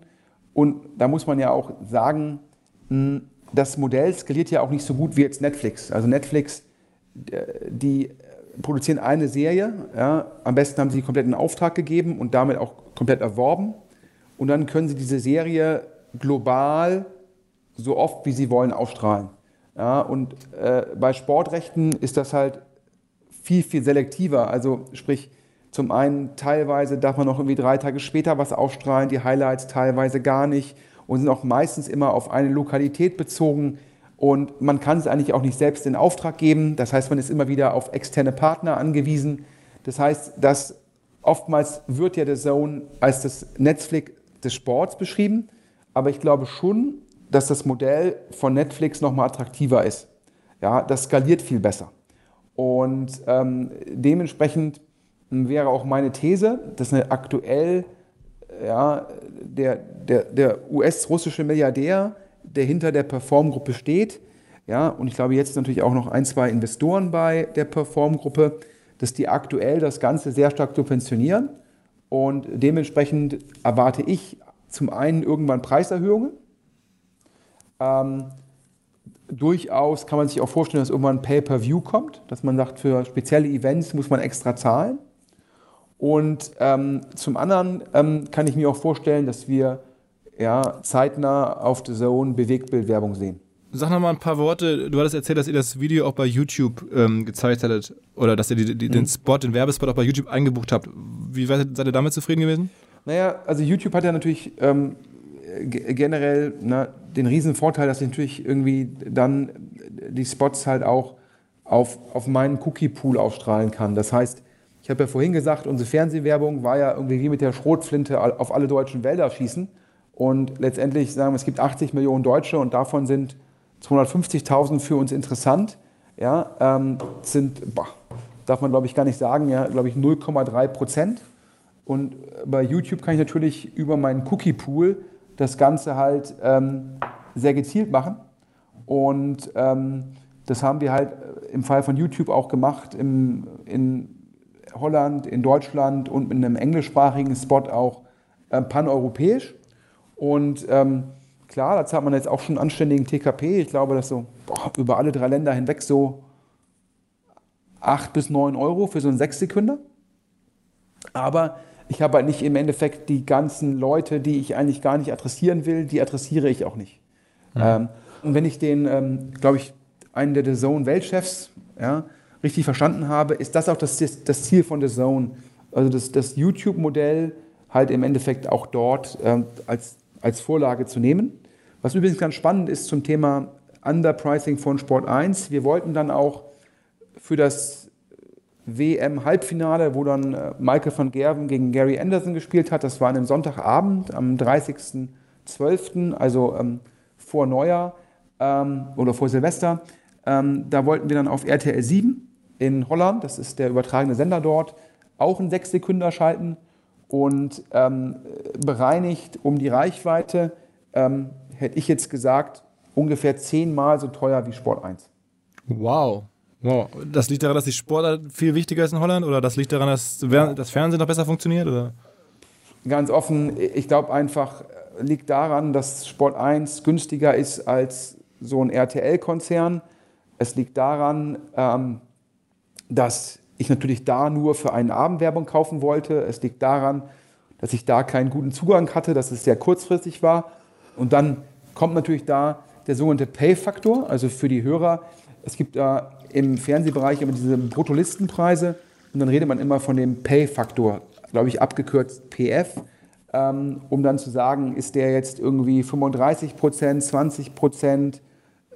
Und da muss man ja auch sagen, hm, das Modell skaliert ja auch nicht so gut wie jetzt Netflix. Also Netflix, die produzieren eine Serie, ja, am besten haben sie komplett einen Auftrag gegeben und damit auch komplett erworben. Und dann können sie diese Serie global so oft wie sie wollen ausstrahlen. Ja, und äh, bei Sportrechten ist das halt viel, viel selektiver. Also sprich, zum einen teilweise darf man noch irgendwie drei Tage später was ausstrahlen, die Highlights teilweise gar nicht und sind auch meistens immer auf eine Lokalität bezogen. Und man kann es eigentlich auch nicht selbst in Auftrag geben. Das heißt, man ist immer wieder auf externe Partner angewiesen. Das heißt, dass oftmals wird ja der Zone als das Netflix des Sports beschrieben. Aber ich glaube schon, dass das Modell von Netflix nochmal attraktiver ist. Ja, das skaliert viel besser. Und ähm, dementsprechend wäre auch meine These, dass aktuell ja, der, der, der US-russische Milliardär, der hinter der Perform-Gruppe steht, ja, und ich glaube, jetzt natürlich auch noch ein, zwei Investoren bei der Perform-Gruppe, dass die aktuell das Ganze sehr stark subventionieren. Und dementsprechend erwarte ich zum einen irgendwann Preiserhöhungen. Ähm, durchaus kann man sich auch vorstellen, dass irgendwann Pay-per-View kommt, dass man sagt, für spezielle Events muss man extra zahlen. Und ähm, zum anderen ähm, kann ich mir auch vorstellen, dass wir ja, zeitnah auf The Zone Bewegtbildwerbung sehen.
Sag noch mal ein paar Worte. Du hattest erzählt, dass ihr das Video auch bei YouTube ähm, gezeigt hattet oder dass ihr die, die, mhm. den Spot, den Werbespot auch bei YouTube eingebucht habt. Wie seid ihr damit zufrieden gewesen?
Naja, also YouTube hat ja natürlich ähm, generell na, den riesen Vorteil, dass ich natürlich irgendwie dann die Spots halt auch auf, auf meinen Cookie-Pool ausstrahlen kann. Das heißt, ich habe ja vorhin gesagt, unsere Fernsehwerbung war ja irgendwie wie mit der Schrotflinte auf alle deutschen Wälder schießen. Und letztendlich sagen wir, es gibt 80 Millionen Deutsche und davon sind 250.000 für uns interessant. Ja, ähm, sind, boah, darf man glaube ich gar nicht sagen, ja, glaube ich 0,3 Prozent. Und bei YouTube kann ich natürlich über meinen Cookie-Pool das Ganze halt ähm, sehr gezielt machen. Und ähm, das haben wir halt im Fall von YouTube auch gemacht, im, in Holland, in Deutschland und mit einem englischsprachigen Spot auch äh, paneuropäisch. Und ähm, klar, da zahlt man jetzt auch schon einen anständigen TKP. Ich glaube, dass so boah, über alle drei Länder hinweg so 8 bis 9 Euro für so einen Sechssekünder. Aber ich habe halt nicht im Endeffekt die ganzen Leute, die ich eigentlich gar nicht adressieren will, die adressiere ich auch nicht. Mhm. Ähm, und wenn ich den, ähm, glaube ich, einen der The Zone-Weltchefs ja, richtig verstanden habe, ist das auch das, das Ziel von The Zone. Also das, das YouTube-Modell halt im Endeffekt auch dort ähm, als, als Vorlage zu nehmen. Was übrigens ganz spannend ist zum Thema Underpricing von Sport 1. Wir wollten dann auch für das WM-Halbfinale, wo dann äh, Michael van Gerven gegen Gary Anderson gespielt hat. Das war an einem Sonntagabend am 30.12., also ähm, vor Neujahr ähm, oder vor Silvester. Ähm, da wollten wir dann auf RTL 7 in Holland, das ist der übertragene Sender dort, auch einen Sechssekünder schalten und ähm, bereinigt um die Reichweite, ähm, hätte ich jetzt gesagt, ungefähr zehnmal so teuer wie Sport 1.
Wow. Wow. Das liegt daran, dass die Sportart viel wichtiger ist in Holland oder das liegt daran, dass das Fernsehen noch besser funktioniert? Oder?
Ganz offen, ich glaube einfach, liegt daran, dass Sport 1 günstiger ist als so ein RTL-Konzern. Es liegt daran, ähm, dass ich natürlich da nur für einen Abend Werbung kaufen wollte. Es liegt daran, dass ich da keinen guten Zugang hatte, dass es sehr kurzfristig war. Und dann kommt natürlich da der sogenannte Pay-Faktor, also für die Hörer. Es gibt da im Fernsehbereich immer diese Bruttolistenpreise und dann redet man immer von dem Pay-Faktor, glaube ich abgekürzt PF, ähm, um dann zu sagen, ist der jetzt irgendwie 35 Prozent, 20 Prozent,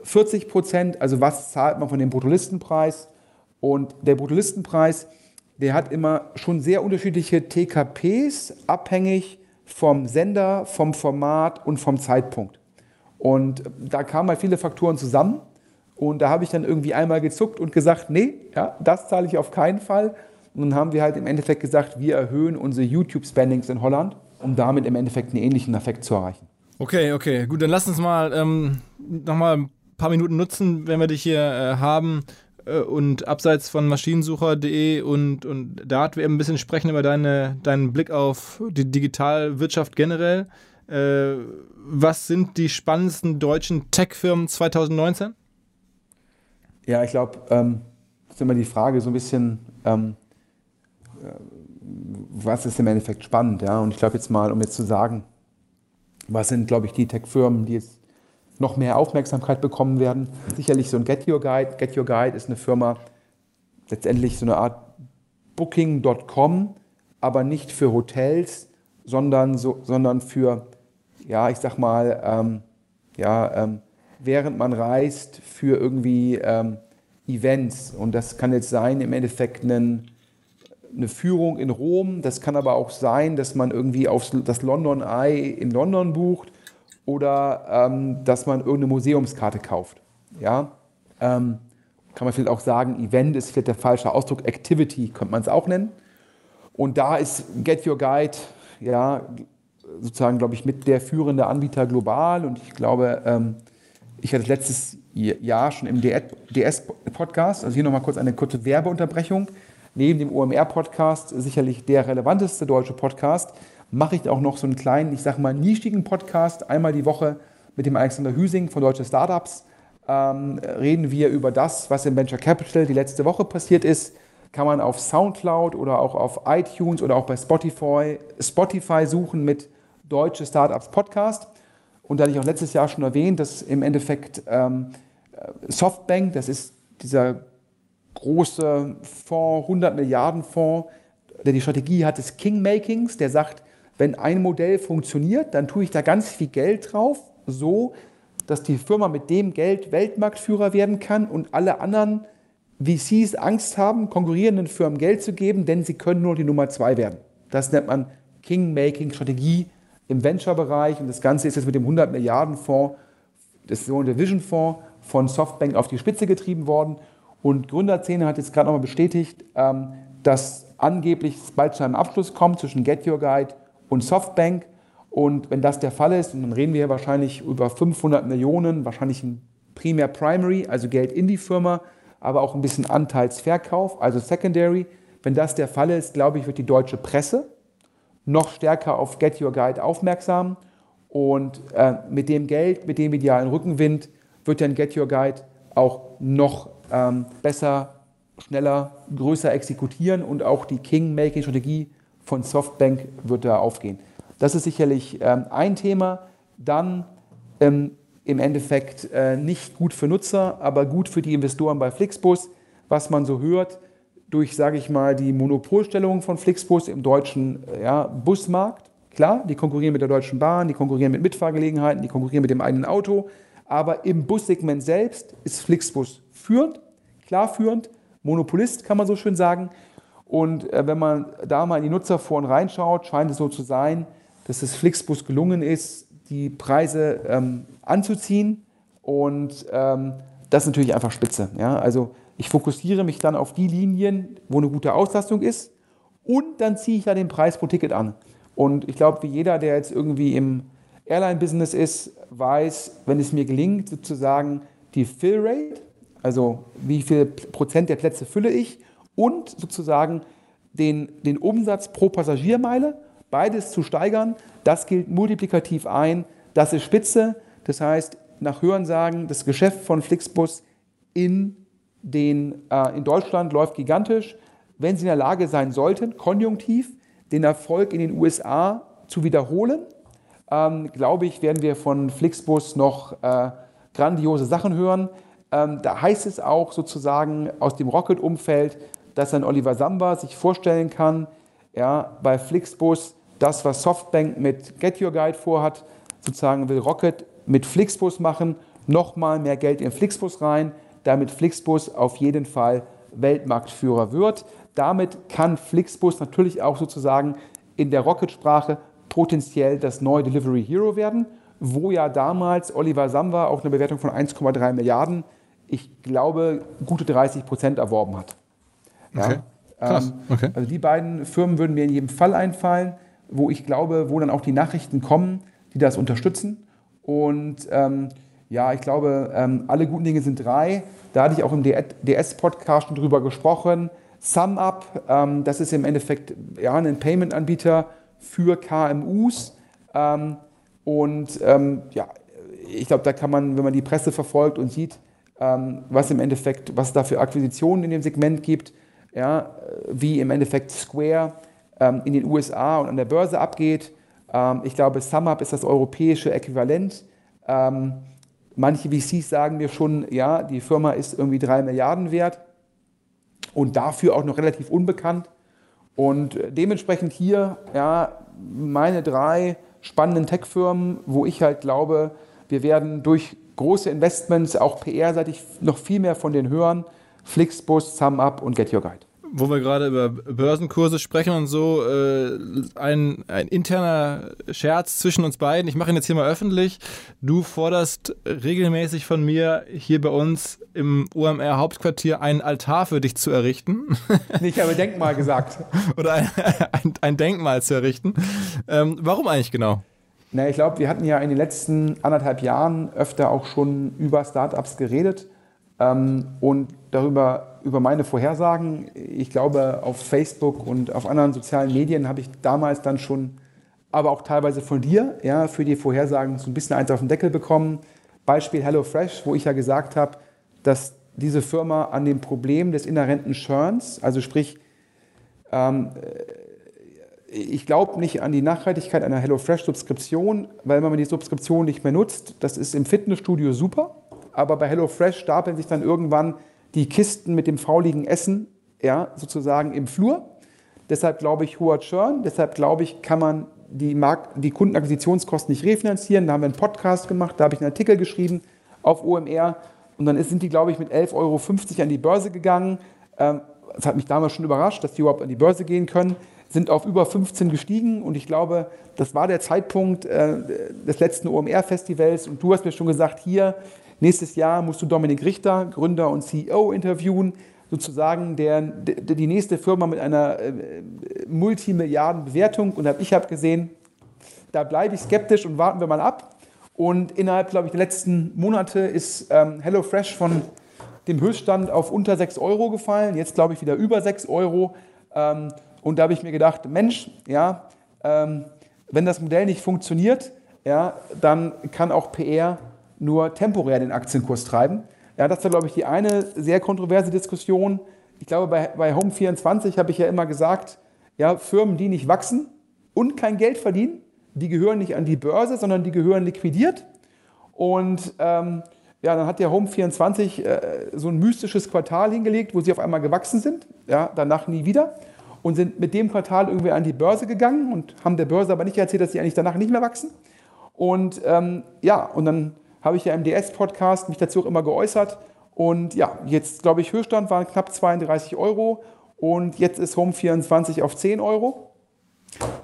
40 Prozent, also was zahlt man von dem Bruttolistenpreis? Und der Bruttolistenpreis, der hat immer schon sehr unterschiedliche TKPs, abhängig vom Sender, vom Format und vom Zeitpunkt. Und da kamen halt viele Faktoren zusammen. Und da habe ich dann irgendwie einmal gezuckt und gesagt, nee, ja, das zahle ich auf keinen Fall. Und dann haben wir halt im Endeffekt gesagt, wir erhöhen unsere YouTube-Spendings in Holland, um damit im Endeffekt einen ähnlichen Effekt zu erreichen.
Okay, okay, gut, dann lass uns mal ähm, nochmal ein paar Minuten nutzen, wenn wir dich hier äh, haben äh, und abseits von maschinensucher.de und, und Dart wir ein bisschen sprechen über deine, deinen Blick auf die Digitalwirtschaft generell. Äh, was sind die spannendsten deutschen Tech-Firmen 2019?
Ja, ich glaube, ähm, ist immer die Frage so ein bisschen, ähm, äh, was ist im Endeffekt spannend, ja? Und ich glaube jetzt mal, um jetzt zu sagen, was sind, glaube ich, die Tech-Firmen, die jetzt noch mehr Aufmerksamkeit bekommen werden. Sicherlich so ein Get Your Guide. Get Your Guide ist eine Firma, letztendlich so eine Art Booking.com, aber nicht für Hotels, sondern, so, sondern für, ja, ich sag mal, ähm, ja, ähm, während man reist für irgendwie ähm, Events. Und das kann jetzt sein, im Endeffekt einen, eine Führung in Rom. Das kann aber auch sein, dass man irgendwie auf das London Eye in London bucht oder ähm, dass man irgendeine Museumskarte kauft. Ja? Ähm, kann man vielleicht auch sagen, Event ist vielleicht der falsche Ausdruck, Activity könnte man es auch nennen. Und da ist Get Your Guide ja, sozusagen, glaube ich, mit der führende Anbieter global. Und ich glaube, ähm, ich hatte letztes Jahr schon im DS-Podcast, also hier nochmal kurz eine kurze Werbeunterbrechung, neben dem OMR-Podcast sicherlich der relevanteste deutsche Podcast, mache ich auch noch so einen kleinen, ich sage mal, nischigen Podcast, einmal die Woche mit dem Alexander Hüsing von Deutsche Startups. Ähm, reden wir über das, was im Venture Capital die letzte Woche passiert ist. Kann man auf Soundcloud oder auch auf iTunes oder auch bei Spotify, Spotify suchen mit Deutsche Startups Podcast. Und da hatte ich auch letztes Jahr schon erwähnt, dass im Endeffekt ähm, Softbank, das ist dieser große Fonds, 100 Milliarden Fonds, der die Strategie hat des Kingmakings, der sagt, wenn ein Modell funktioniert, dann tue ich da ganz viel Geld drauf, so dass die Firma mit dem Geld Weltmarktführer werden kann und alle anderen VCs Angst haben, konkurrierenden Firmen Geld zu geben, denn sie können nur die Nummer zwei werden. Das nennt man King-Making-Strategie im Venture-Bereich und das Ganze ist jetzt mit dem 100 Milliarden Fonds, das sogenannte Vision Fonds von Softbank auf die Spitze getrieben worden und Gründerzähne hat jetzt gerade nochmal bestätigt, ähm, dass angeblich bald zu einem Abschluss kommt zwischen Get Your Guide und Softbank und wenn das der Fall ist, dann reden wir wahrscheinlich über 500 Millionen, wahrscheinlich ein primär Primary, also Geld in die Firma, aber auch ein bisschen Anteilsverkauf, also Secondary. Wenn das der Fall ist, glaube ich, wird die deutsche Presse noch stärker auf Get Your Guide aufmerksam. Und äh, mit dem Geld, mit dem medialen Rückenwind, wird dann Get Your Guide auch noch ähm, besser, schneller, größer exekutieren und auch die King-Making-Strategie von Softbank wird da aufgehen. Das ist sicherlich ähm, ein Thema. Dann ähm, im Endeffekt äh, nicht gut für Nutzer, aber gut für die Investoren bei Flixbus, was man so hört durch, sage ich mal, die Monopolstellung von Flixbus im deutschen ja, Busmarkt. Klar, die konkurrieren mit der Deutschen Bahn, die konkurrieren mit Mitfahrgelegenheiten, die konkurrieren mit dem eigenen Auto. Aber im Bussegment selbst ist Flixbus führend, klar führend, Monopolist kann man so schön sagen. Und äh, wenn man da mal in die Nutzerforen reinschaut, scheint es so zu sein, dass es Flixbus gelungen ist, die Preise ähm, anzuziehen. Und ähm, das ist natürlich einfach spitze. Ja? Also ich fokussiere mich dann auf die Linien, wo eine gute Auslastung ist und dann ziehe ich ja den Preis pro Ticket an. Und ich glaube, wie jeder, der jetzt irgendwie im Airline-Business ist, weiß, wenn es mir gelingt, sozusagen die Fill-Rate, also wie viel Prozent der Plätze fülle ich und sozusagen den, den Umsatz pro Passagiermeile, beides zu steigern, das gilt multiplikativ ein, das ist spitze. Das heißt, nach Hörensagen, das Geschäft von Flixbus in den, äh, in Deutschland läuft gigantisch. Wenn Sie in der Lage sein sollten, konjunktiv den Erfolg in den USA zu wiederholen, ähm, glaube ich, werden wir von Flixbus noch äh, grandiose Sachen hören. Ähm, da heißt es auch sozusagen aus dem Rocket-Umfeld, dass ein Oliver Samba sich vorstellen kann, ja, bei Flixbus das, was Softbank mit Get Your Guide vorhat, sozusagen will Rocket mit Flixbus machen, nochmal mehr Geld in Flixbus rein, damit Flixbus auf jeden Fall Weltmarktführer wird. Damit kann Flixbus natürlich auch sozusagen in der Rocket-Sprache potenziell das neue Delivery Hero werden, wo ja damals Oliver Samba auch eine Bewertung von 1,3 Milliarden, ich glaube, gute 30 Prozent erworben hat. Ja, okay. Krass. Ähm, okay. Also die beiden Firmen würden mir in jedem Fall einfallen, wo ich glaube, wo dann auch die Nachrichten kommen, die das unterstützen. Und ähm, ja, ich glaube, ähm, alle guten Dinge sind drei. Da hatte ich auch im DS-Podcast schon drüber gesprochen. SumUp, ähm, das ist im Endeffekt ja, ein Payment-Anbieter für KMUs. Ähm, und ähm, ja, ich glaube, da kann man, wenn man die Presse verfolgt und sieht, was im Endeffekt, was es da für Akquisitionen in dem Segment gibt, ja, wie im Endeffekt Square ähm, in den USA und an der Börse abgeht. ich glaube, SumUp ist das europäische Äquivalent. Manche VCs sagen mir schon, ja, die Firma ist irgendwie drei Milliarden wert und dafür auch noch relativ unbekannt. Und dementsprechend hier, ja, meine drei spannenden Tech-Firmen, wo ich halt glaube, wir werden durch große Investments, auch PR-seitig, noch viel mehr von denen hören. Flixbus, SumUp und Get Your Guide
wo wir gerade über Börsenkurse sprechen und so, äh, ein, ein interner Scherz zwischen uns beiden. Ich mache ihn jetzt hier mal öffentlich. Du forderst regelmäßig von mir hier bei uns im OMR Hauptquartier einen Altar für dich zu errichten. <laughs>
Ich habe Denkmal gesagt. <laughs>
Oder ein, ein, ein, Denkmal zu errichten. Ähm, warum eigentlich genau?
Na, ich glaube, wir hatten ja in den letzten anderthalb Jahren öfter auch schon über Startups geredet ähm, und darüber über meine Vorhersagen. Ich glaube, auf Facebook und auf anderen sozialen Medien habe ich damals dann schon, aber auch teilweise von dir, ja, für die Vorhersagen so ein bisschen eins auf den Deckel bekommen. Beispiel HelloFresh, wo ich ja gesagt habe, dass diese Firma an dem Problem des inhärenten Churns, also sprich, ähm, ich glaube nicht an die Nachhaltigkeit einer HelloFresh-Subskription, weil wenn man die Subskription nicht mehr nutzt, das ist im Fitnessstudio super, aber bei HelloFresh stapeln sich dann irgendwann die Kisten mit dem fauligen Essen ja, sozusagen im Flur. Deshalb glaube ich hoher Churn, deshalb glaube ich, kann man die, Mark die Kundenakquisitionskosten nicht refinanzieren. Da haben wir einen Podcast gemacht, da habe ich einen Artikel geschrieben auf OMR und dann sind die, glaube ich, mit 11,50 Euro an die Börse gegangen. Ähm, das hat mich damals schon überrascht, dass die überhaupt an die Börse gehen können, sind auf über 15 gestiegen und ich glaube, das war der Zeitpunkt äh, des letzten OMR-Festivals und du hast mir schon gesagt, hier, nächstes Jahr musst du Dominik Richter, Gründer und CEO, interviewen, sozusagen der, der die nächste Firma mit einer äh, Multimilliarden-Bewertung und ich habe gesehen, da bleibe ich skeptisch und warten wir mal ab. Und innerhalb, glaube ich, der letzten Monate ist ähm, HelloFresh von dem Höchststand auf unter 6 Euro gefallen, jetzt glaube ich wieder über 6 Euro. Ähm, und da habe ich mir gedacht, Mensch, ja, ähm, wenn das Modell nicht funktioniert, ja, dann kann auch PR nur temporär den Aktienkurs treiben. Ja, das war, glaube ich, die eine sehr kontroverse Diskussion. Ich glaube, bei, bei Home24 habe ich ja immer gesagt, ja, Firmen, die nicht wachsen und kein Geld verdienen, die gehören nicht an die Börse, sondern die gehören liquidiert. Und ähm, ja, dann hat der Home24 äh, so ein mystisches Quartal hingelegt, wo sie auf einmal gewachsen sind, ja, danach nie wieder und sind mit dem Quartal irgendwie an die Börse gegangen und haben der Börse aber nicht erzählt, dass sie eigentlich danach nicht mehr wachsen. Und ähm, ja, und dann habe ich ja im DS-Podcast mich dazu auch immer geäußert. Und ja, jetzt glaube ich, Höchststand waren knapp 32 Euro und jetzt ist Home24 auf 10 Euro.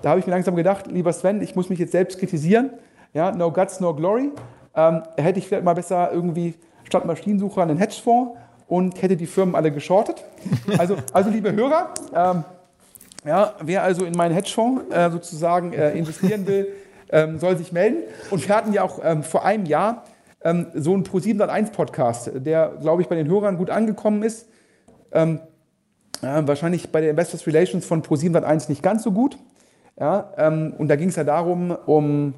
Da habe ich mir langsam gedacht, lieber Sven, ich muss mich jetzt selbst kritisieren. Ja, no guts, no glory ähm, hätte ich vielleicht mal besser irgendwie statt Maschinensucher einen Hedgefonds und hätte die Firmen alle geschortet. <laughs> Also, also liebe Hörer, ähm, ja, wer also in meinen Hedgefonds äh, sozusagen äh, investieren will, ähm, soll sich melden. Und wir hatten ja auch ähm, vor einem Jahr ähm, so einen Pro701 Podcast, der, glaube ich, bei den Hörern gut angekommen ist. Ähm, äh, wahrscheinlich bei den Investors Relations von Pro701 nicht ganz so gut. Ja, ähm, und da ging es ja darum, um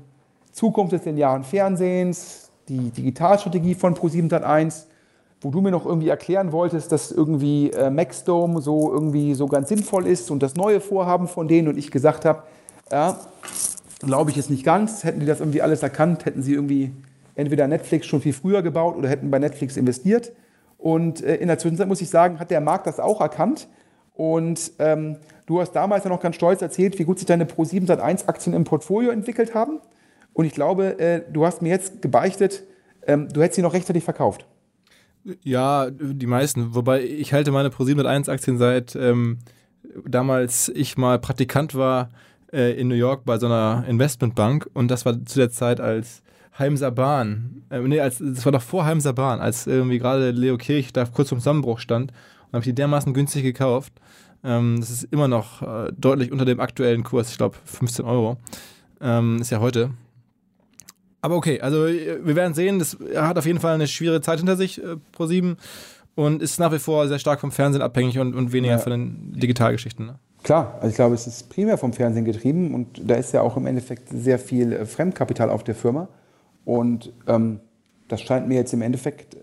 Zukunft des linearen Fernsehens, die Digitalstrategie von Pro701, wo du mir noch irgendwie erklären wolltest, dass irgendwie äh, Maxdome so irgendwie so ganz sinnvoll ist und das neue Vorhaben von denen und ich gesagt habe, ja, glaube ich jetzt nicht ganz. Hätten die das irgendwie alles erkannt, hätten sie irgendwie entweder Netflix schon viel früher gebaut oder hätten bei Netflix investiert. Und äh, in der Zwischenzeit muss ich sagen, hat der Markt das auch erkannt. Und ähm, du hast damals ja noch ganz stolz erzählt, wie gut sich deine Pro7 Sat1 Aktien im Portfolio entwickelt haben. Und ich glaube, äh, du hast mir jetzt gebeichtet, ähm, du hättest sie noch rechtzeitig verkauft.
Ja, die meisten. Wobei ich halte meine Pro701 Aktien seit ähm, damals ich mal Praktikant war äh, in New York bei so einer Investmentbank und das war zu der Zeit als Heimser Bahn, äh, nee, als, das war doch vor Heimser Bahn, als irgendwie gerade Leo Kirch da kurz zum Zusammenbruch stand und habe ich die dermaßen günstig gekauft. Ähm, das ist immer noch äh, deutlich unter dem aktuellen Kurs, ich glaube 15 Euro. Ähm, ist ja heute. Aber okay, also wir werden sehen, das hat auf jeden Fall eine schwierige Zeit hinter sich, äh, Pro7, und ist nach wie vor sehr stark vom Fernsehen abhängig und, und weniger ja. von den Digitalgeschichten. Ne?
Klar, also ich glaube, es ist primär vom Fernsehen getrieben und da ist ja auch im Endeffekt sehr viel äh, Fremdkapital auf der Firma. Und ähm, das scheint mir jetzt im Endeffekt, äh,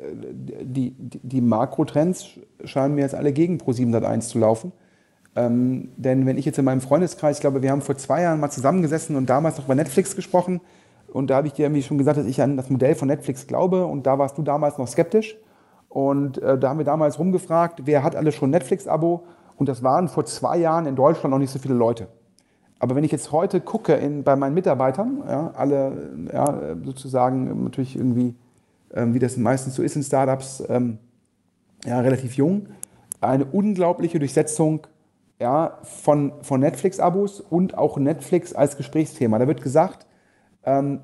die, die, die Makrotrends scheinen mir jetzt alle gegen Pro701 zu laufen. Ähm, denn wenn ich jetzt in meinem Freundeskreis, ich glaube, wir haben vor zwei Jahren mal zusammengesessen und damals noch über Netflix gesprochen, und da habe ich dir irgendwie schon gesagt, dass ich an das Modell von Netflix glaube. Und da warst du damals noch skeptisch. Und äh, da haben wir damals rumgefragt, wer hat alles schon Netflix-Abo? Und das waren vor zwei Jahren in Deutschland noch nicht so viele Leute. Aber wenn ich jetzt heute gucke in, bei meinen Mitarbeitern, ja, alle ja, sozusagen natürlich irgendwie, ähm, wie das meistens so ist in Startups, ähm, ja, relativ jung, eine unglaubliche Durchsetzung ja, von, von Netflix-Abos und auch Netflix als Gesprächsthema. Da wird gesagt, ähm,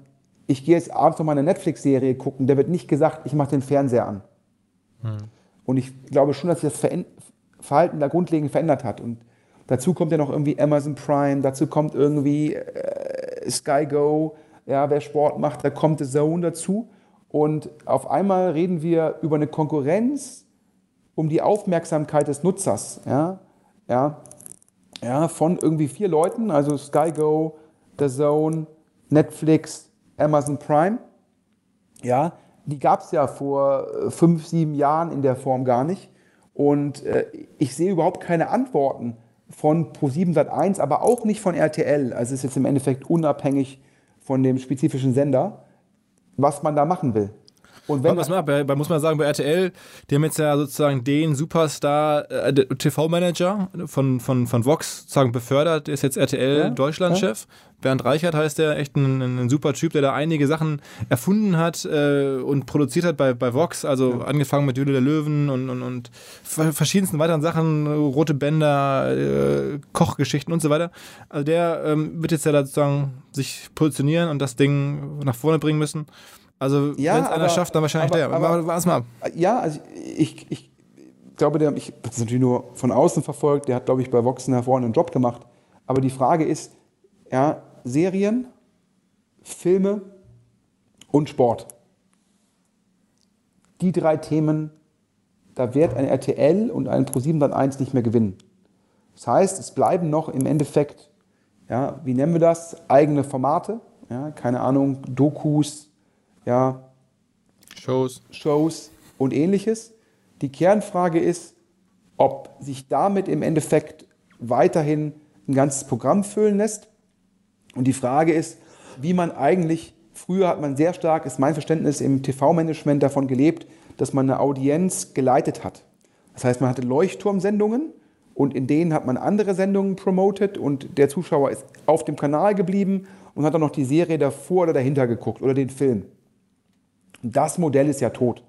ich gehe jetzt abends noch mal eine Netflix-Serie gucken, der wird nicht gesagt, ich mache den Fernseher an. Hm. Und ich glaube schon, dass sich das Verhalten da grundlegend verändert hat. Und dazu kommt ja noch irgendwie Amazon Prime, dazu kommt irgendwie äh, Sky Go, ja, wer Sport macht, da kommt The Zone dazu. Und auf einmal reden wir über eine Konkurrenz um die Aufmerksamkeit des Nutzers. Ja, ja, ja, von irgendwie vier Leuten, also Sky Go, The Zone, Netflix, Amazon Prime, ja, die gab es ja vor äh, fünf, sieben Jahren in der Form gar nicht. Und äh, ich sehe überhaupt keine Antworten von Pro7 Sat1, aber auch nicht von RTL. Also ist jetzt im Endeffekt unabhängig von dem spezifischen Sender, was man da machen will. Und wenn
was man, bei, bei, muss man sagen, bei RTL, die haben jetzt ja sozusagen den Superstar äh, TV-Manager von, von, von Vox sozusagen befördert, der ist jetzt RTL
Ja,
Deutschlandchef. Bernd Reichert heißt der, echt ein, ein, super Typ, der da einige Sachen erfunden hat äh, und produziert hat bei, bei Vox, also angefangen mit Jule der Löwen und, und, und ver- verschiedensten weiteren Sachen, rote Bänder, äh, Kochgeschichten und so weiter. Also der ähm, wird jetzt ja da sozusagen sich positionieren und das Ding nach vorne bringen müssen. Also
Ja,
wenn es einer schafft, dann wahrscheinlich
aber-
der.
aber-
Aber warte mal.
Ja, also ich, ich glaube, der, ich das natürlich nur von außen verfolgt, der hat, glaube ich, bei Vox einen hervorragenden Job gemacht. Aber die Frage ist, ja, Serien, Filme und Sport. Die drei Themen, da wird ein RTL und ein Pro7 dann eins nicht mehr gewinnen. Das heißt, es bleiben noch im Endeffekt, ja, wie nennen wir das, eigene Formate, ja, keine Ahnung, Dokus, ja,
Shows.
Shows und ähnliches. Die Kernfrage ist, ob sich damit im Endeffekt weiterhin ein ganzes Programm füllen lässt. Und die Frage ist, wie man eigentlich, früher hat man sehr stark, ist mein Verständnis, im TV-Management davon gelebt, dass man eine Audienz geleitet hat. Das heißt, man hatte Leuchtturmsendungen und in denen hat man andere Sendungen promotet und der Zuschauer ist auf dem Kanal geblieben und hat dann noch die Serie davor oder dahinter geguckt oder den Film. Das Modell ist ja tot.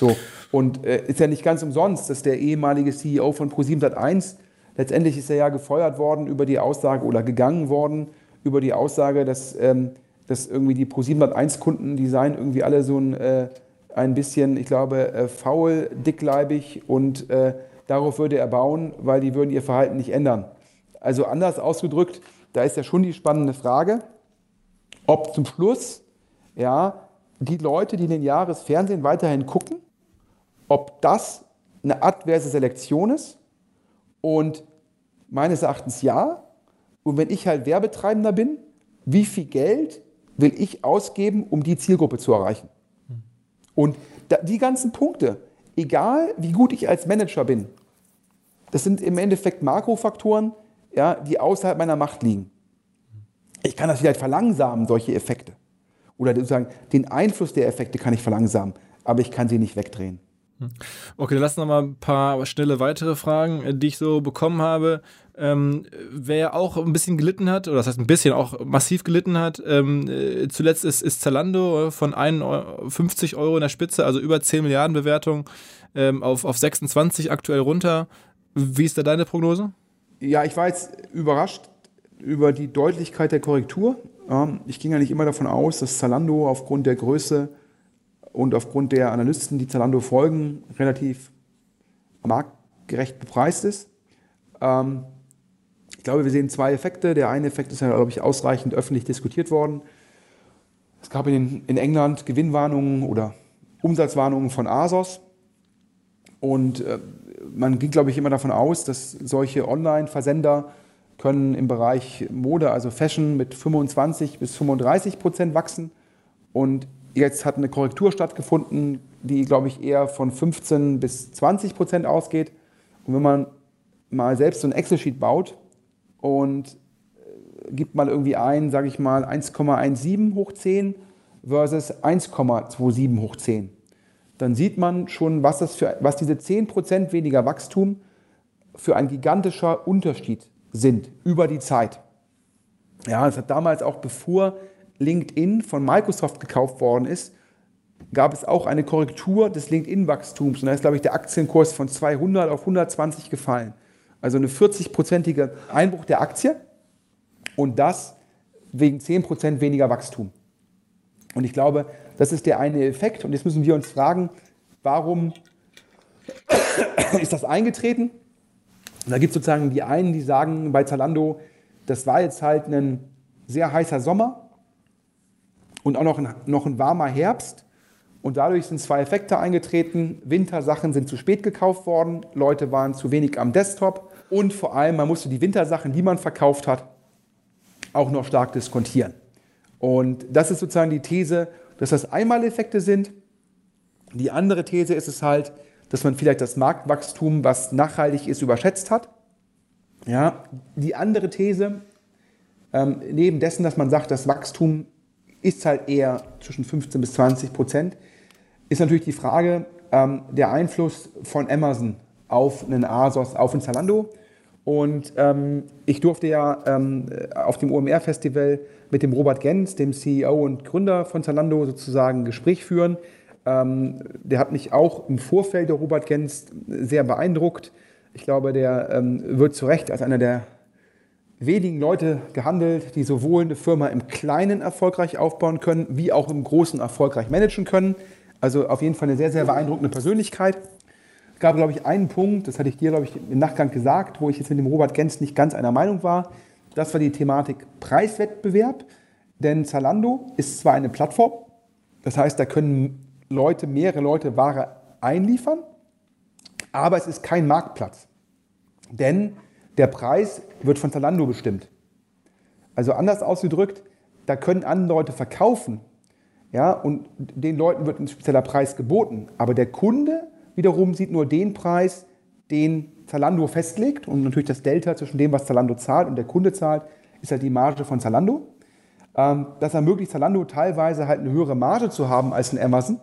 So, und äh, ist ja nicht ganz umsonst, dass der ehemalige CEO von Pro7 letztendlich ist er ja gefeuert worden über die Aussage oder gegangen worden über die Aussage, dass, ähm, dass irgendwie die Pro7 Kunden, die seien irgendwie alle so ein, äh, ein bisschen, ich glaube, äh, faul, dickleibig und äh, darauf würde er bauen, weil die würden ihr Verhalten nicht ändern. Also anders ausgedrückt, da ist ja schon die spannende Frage, ob zum Schluss ja, die Leute, die lineares Fernsehen weiterhin gucken, ob das eine adverse Selektion ist. Und meines Erachtens ja. Und wenn ich halt Werbetreibender bin, wie viel Geld will ich ausgeben, um die Zielgruppe zu erreichen? Und die ganzen Punkte, egal wie gut ich als Manager bin, das sind im Endeffekt Makrofaktoren, ja, die außerhalb meiner Macht liegen. Ich kann das vielleicht verlangsamen, solche Effekte. Oder sozusagen den Einfluss der Effekte kann ich verlangsamen, aber ich kann sie nicht wegdrehen.
Okay, dann lass noch mal ein paar schnelle weitere Fragen, äh, die ich so bekommen habe. Ähm, wer auch ein bisschen gelitten hat, oder das heißt ein bisschen, auch massiv gelitten hat, ähm, äh, zuletzt ist, ist Zalando äh, von 51 Euro in der Spitze, also über 10 Milliarden Bewertung, ähm, auf, auf 26 aktuell runter. Wie ist da deine Prognose?
Ja, ich war jetzt überrascht über die Deutlichkeit der Korrektur. Ich ging nicht immer davon aus, dass Zalando aufgrund der Größe und aufgrund der Analysten, die Zalando folgen, relativ marktgerecht bepreist ist. Ähm, Ich glaube, wir sehen zwei Effekte. Der eine Effekt ist ja, glaube ich, ausreichend öffentlich diskutiert worden. Es gab in, in England Gewinnwarnungen oder Umsatzwarnungen von ASOS. Und äh, man ging, glaube ich, immer davon aus, dass solche Online-Versender können im Bereich Mode, also Fashion, mit 25 bis 35 Prozent wachsen. Und jetzt hat eine Korrektur stattgefunden, die, glaube ich, eher von 15 bis 20 Prozent ausgeht. Und wenn man mal selbst so ein Excel-Sheet baut und äh, gibt mal irgendwie ein, sage ich mal, 1,17 hoch 10 versus 1,27 hoch 10 dann sieht man schon, was, das für, was diese 10% weniger Wachstum für ein gigantischer Unterschied sind über die Zeit. Ja, es hat damals auch, bevor LinkedIn von Microsoft gekauft worden ist, gab es auch eine Korrektur des LinkedIn-Wachstums. Und da ist, glaube ich, der Aktienkurs von 200 auf 120 gefallen. Also eine 40-prozentige Einbruch der Aktie und das wegen 10% weniger Wachstum. Und ich glaube, das ist der eine Effekt. Und jetzt müssen wir uns fragen, warum <coughs> ist das eingetreten? Und da gibt es sozusagen die einen, die sagen bei Zalando, das war jetzt halt ein sehr heißer Sommer und auch noch ein, noch ein warmer Herbst. Und dadurch sind zwei Effekte eingetreten. Wintersachen sind zu spät gekauft worden, Leute waren zu wenig am Desktop und vor allem, man musste die Wintersachen, die man verkauft hat, auch noch stark diskontieren. Und das ist sozusagen die These, dass das Einmaleffekte sind. Die andere These ist es halt, dass man vielleicht das Marktwachstum, was nachhaltig ist, überschätzt hat. Ja, die andere These, ähm, neben dessen, dass man sagt, das Wachstum ist halt eher zwischen 15 bis 20 Prozent. Ist natürlich die Frage, ähm, der Einfluss von Amazon auf einen ASOS, auf ein Zalando. Und ähm, ich durfte ja ähm, auf dem OMR-Festival mit dem Robert Gens, dem CEO und Gründer von Zalando, sozusagen ein Gespräch führen. Ähm, der hat mich auch im Vorfeld, der Robert Gens, sehr beeindruckt. Ich glaube, der ähm, wird zu Recht als einer der wenigen Leute gehandelt, die sowohl eine Firma im Kleinen erfolgreich aufbauen können, wie auch im Großen erfolgreich managen können. Also auf jeden Fall eine sehr, sehr beeindruckende Persönlichkeit. Es gab, glaube ich, einen Punkt, das hatte ich dir, glaube ich, im Nachgang gesagt, wo ich jetzt mit dem Robert Gens nicht ganz einer Meinung war. Das war die Thematik Preiswettbewerb. Denn Zalando ist zwar eine Plattform, das heißt, da können Leute, mehrere Leute Ware einliefern, aber es ist kein Marktplatz. Denn der Preis wird von Zalando bestimmt. Also anders ausgedrückt, da können andere Leute verkaufen, ja, und den Leuten wird ein spezieller Preis geboten, aber der Kunde wiederum sieht nur den Preis, den Zalando festlegt und natürlich das Delta zwischen dem, was Zalando zahlt und der Kunde zahlt, ist halt die Marge von Zalando. Ähm, das ermöglicht Zalando teilweise halt eine höhere Marge zu haben als ein Amazon,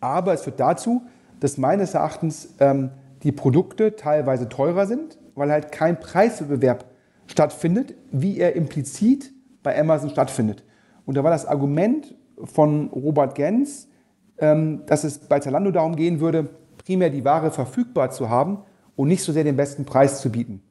aber es führt dazu, dass meines Erachtens ähm, die Produkte teilweise teurer sind, weil halt kein Preiswettbewerb stattfindet, wie er implizit bei Amazon stattfindet. Und da war das Argument von Robert Gens, ähm, dass es bei Zalando darum gehen würde, primär die Ware verfügbar zu haben und nicht so sehr den besten Preis zu bieten.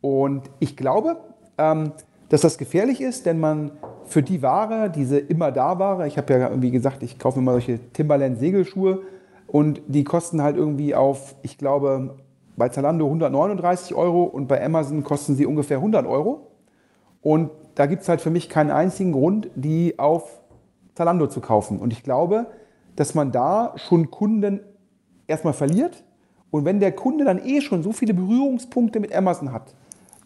Und ich glaube, ähm, dass das gefährlich ist, denn man für die Ware, diese immer da Ware, ich habe ja irgendwie gesagt, ich kaufe mal solche Timberland Segelschuhe und die kosten halt irgendwie auf, ich glaube, bei Zalando 139 Euro und bei Amazon kosten sie ungefähr 100 Euro. Und da gibt es halt für mich keinen einzigen Grund, die auf Zalando zu kaufen. Und ich glaube, dass man da schon Kunden erstmal verliert. Und wenn der Kunde dann eh schon so viele Berührungspunkte mit Amazon hat,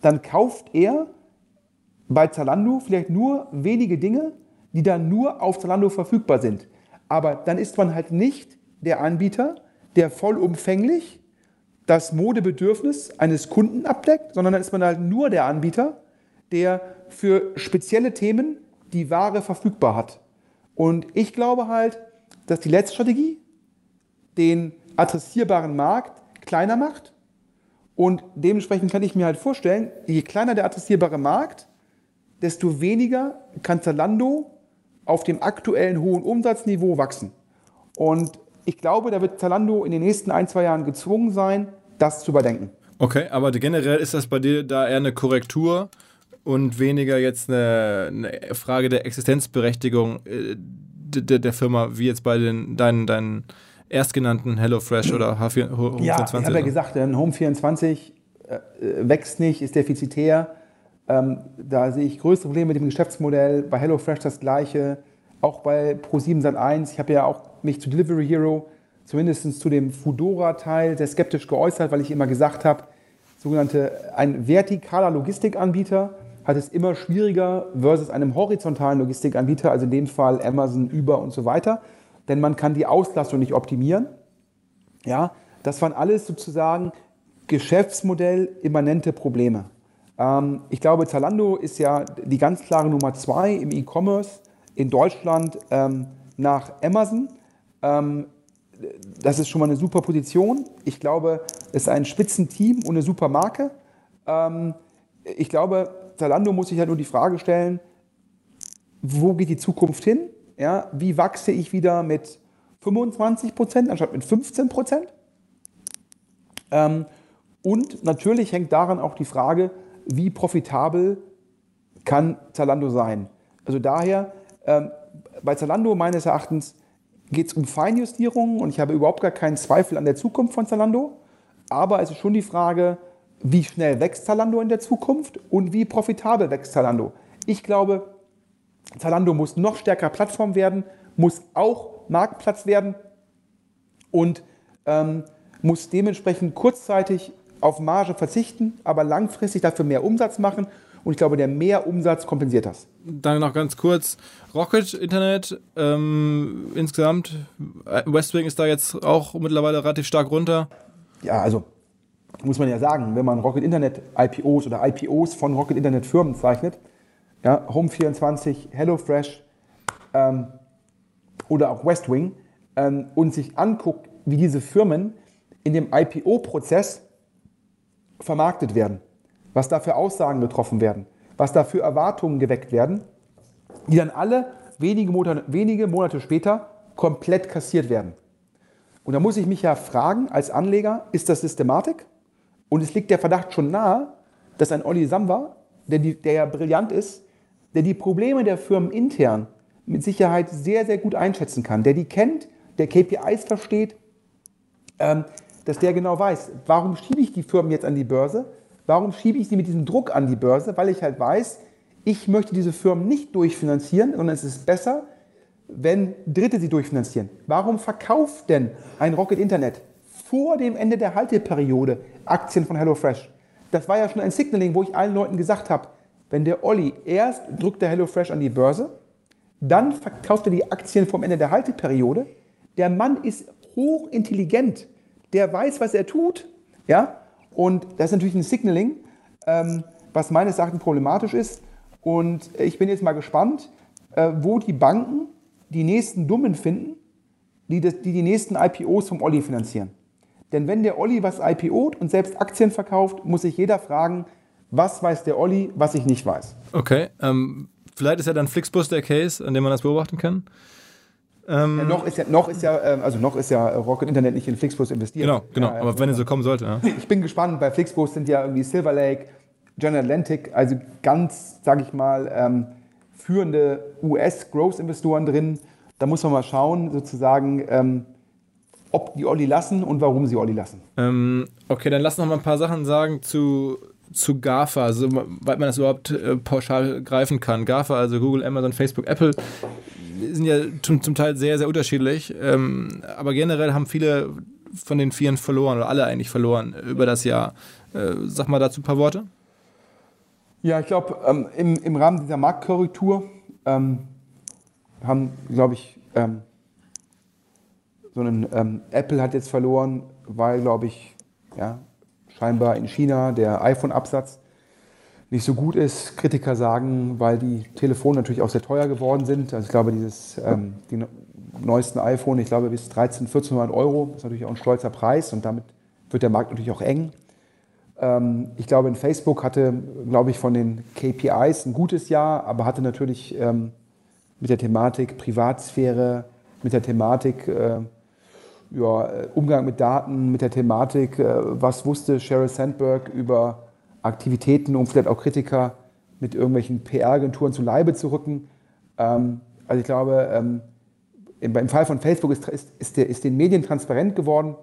dann kauft er bei Zalando vielleicht nur wenige Dinge, die dann nur auf Zalando verfügbar sind. Aber dann ist man halt nicht der Anbieter, der vollumfänglich das Modebedürfnis eines Kunden abdeckt, sondern dann ist man halt nur der Anbieter, der für spezielle Themen die Ware verfügbar hat. Und ich glaube halt, dass die letzte Strategie den adressierbaren Markt kleiner macht. Und dementsprechend kann ich mir halt vorstellen, je kleiner der adressierbare Markt, desto weniger kann Zalando auf dem aktuellen hohen Umsatzniveau wachsen. Und ich glaube, da wird Zalando in den nächsten ein, zwei Jahren gezwungen sein, das zu überdenken.
Okay, aber generell ist das bei dir da eher eine Korrektur und weniger jetzt eine, eine Frage der Existenzberechtigung äh, der, der, Firma, wie jetzt bei den, deinen, deinen erstgenannten HelloFresh oder H4,
Home ja, 24. Ich habe ja gesagt, ein Home 24 äh, wächst nicht, ist defizitär. Ähm, da sehe ich größere Probleme mit dem Geschäftsmodell. Bei HelloFresh das gleiche. Auch bei Pro7 Sat1. Ich habe ja auch mich zu Delivery Hero, zumindest zu dem Foodora-Teil, sehr skeptisch geäußert, weil ich immer gesagt habe, sogenannte ein vertikaler Logistikanbieter hat es immer schwieriger versus einem horizontalen Logistikanbieter, also in dem Fall Amazon, Uber und so weiter, denn man kann die Auslastung nicht optimieren. Ja, das waren alles sozusagen Geschäftsmodell immanente Probleme. Ähm, ich glaube, Zalando ist ja die ganz klare Nummer zwei im E-Commerce in Deutschland ähm, nach Amazon. Ähm, das ist schon mal eine super Position. Ich glaube, es ist ein Spitzenteam und eine super Marke. Ähm, ich glaube, Zalando muss sich halt nur die Frage stellen, wo geht die Zukunft hin? Ja, wie wachse ich wieder mit 25 Prozent anstatt mit 15 Prozent? Ähm, und natürlich hängt daran auch die Frage, wie profitabel kann Zalando sein? Also daher, ähm, bei Zalando meines Erachtens geht es um Feinjustierungen und ich habe überhaupt gar keinen Zweifel an der Zukunft von Zalando. Aber es ist schon die Frage, wie schnell wächst Zalando in der Zukunft und wie profitabel wächst Zalando. Ich glaube, Zalando muss noch stärker Plattform werden, muss auch Marktplatz werden und ähm, muss dementsprechend kurzzeitig auf Marge verzichten, aber langfristig dafür mehr Umsatz machen. Und ich glaube, der Mehrumsatz kompensiert das.
Dann noch ganz kurz: Rocket Internet ähm, insgesamt. Äh, Westwing ist da jetzt auch mittlerweile relativ stark runter.
Ja, also muss man ja sagen, wenn man Rocket Internet IPOs oder IPOs von Rocket Internet Firmen zeichnet, ja, Home24, HelloFresh, ähm, oder auch West Wing ähm, und sich anguckt, wie diese Firmen in dem IPO-Prozess vermarktet werden, was da für Aussagen getroffen werden, was da für Erwartungen geweckt werden, die dann alle wenige Monate, wenige Monate später komplett kassiert werden. Und da muss ich mich ja fragen, als Anleger, ist das Systematik? Und es liegt der Verdacht schon nahe, dass ein Olli Samba, der, die, der ja brillant ist, der die Probleme der Firmen intern mit Sicherheit sehr, sehr gut einschätzen kann, der die kennt, der KPIs versteht, ähm, dass der genau weiß, warum schiebe ich die Firmen jetzt an die Börse? Warum schiebe ich sie mit diesem Druck an die Börse? Weil ich halt weiß, ich möchte diese Firmen nicht durchfinanzieren, sondern es ist besser, wenn Dritte sie durchfinanzieren. Warum verkauft denn ein Rocket Internet vor dem Ende der Halteperiode Aktien von HelloFresh? Das war ja schon ein Signaling, wo ich allen Leuten gesagt habe, wenn der Olli erst drückt der HelloFresh an die Börse, dann verkauft er die Aktien vom Ende der Halteperiode. Der Mann ist hochintelligent der weiß, was er tut. Ja? Und das ist natürlich ein Signaling, ähm, was meines Erachtens problematisch ist. Und ich bin jetzt mal gespannt, äh, wo die Banken die nächsten Dummen finden, die, das, die die nächsten IPOs vom Olli finanzieren. Denn wenn der Olli was IPOt und selbst Aktien verkauft, muss sich jeder fragen, was weiß der Olli, was ich nicht weiß.
Okay, ähm, vielleicht ist ja dann Flixbus der Case, an dem man das beobachten kann.
Ähm, ja, noch ist ja, noch ist ja, ähm, also noch ist ja Rocket Internet nicht in Flixbus investiert.
Genau, genau. Ja, aber wenn es so kommen sollte. Ja. <laughs>
Ich bin gespannt. Bei Flixbus sind ja irgendwie Silver Lake, General Atlantic, also ganz, sage ich mal, ähm, führende US-Growth-Investoren drin. Da muss man mal schauen, sozusagen, ähm, ob die Olli lassen und warum sie Olli lassen.
Ähm, okay, dann lass noch mal ein paar Sachen sagen zu, zu GAFA, also, weil man das überhaupt äh, pauschal greifen kann. GAFA, also Google, Amazon, Facebook, Apple sind ja zum, zum Teil sehr, sehr unterschiedlich. Ähm, aber generell haben viele von den Vieren verloren oder alle eigentlich verloren über das Jahr. Äh, sag mal dazu ein paar Worte.
Ja, ich glaube, ähm, im, im Rahmen dieser Marktkorrektur ähm, haben, glaube ich, ähm, so einen ähm, Apple hat jetzt verloren, weil, glaube ich, ja, scheinbar in China der iPhone-Absatz nicht so gut ist. Kritiker sagen, weil die Telefone natürlich auch sehr teuer geworden sind. Also ich glaube, dieses, ähm, die neuesten iPhone, ich glaube bis 13, 1400 Euro, ist natürlich auch ein stolzer Preis und damit wird der Markt natürlich auch eng. Ähm, ich glaube, in Facebook hatte, glaube ich, von den KPIs ein gutes Jahr, aber hatte natürlich ähm, mit der Thematik Privatsphäre, mit der Thematik äh, ja, Umgang mit Daten, mit der Thematik, äh, was wusste Sheryl Sandberg über Aktivitäten, um vielleicht auch Kritiker mit irgendwelchen PR-Agenturen zu Leibe zu rücken. Ähm, also ich glaube, ähm, im Fall von Facebook ist, ist, ist, der, ist den Medien transparent geworden,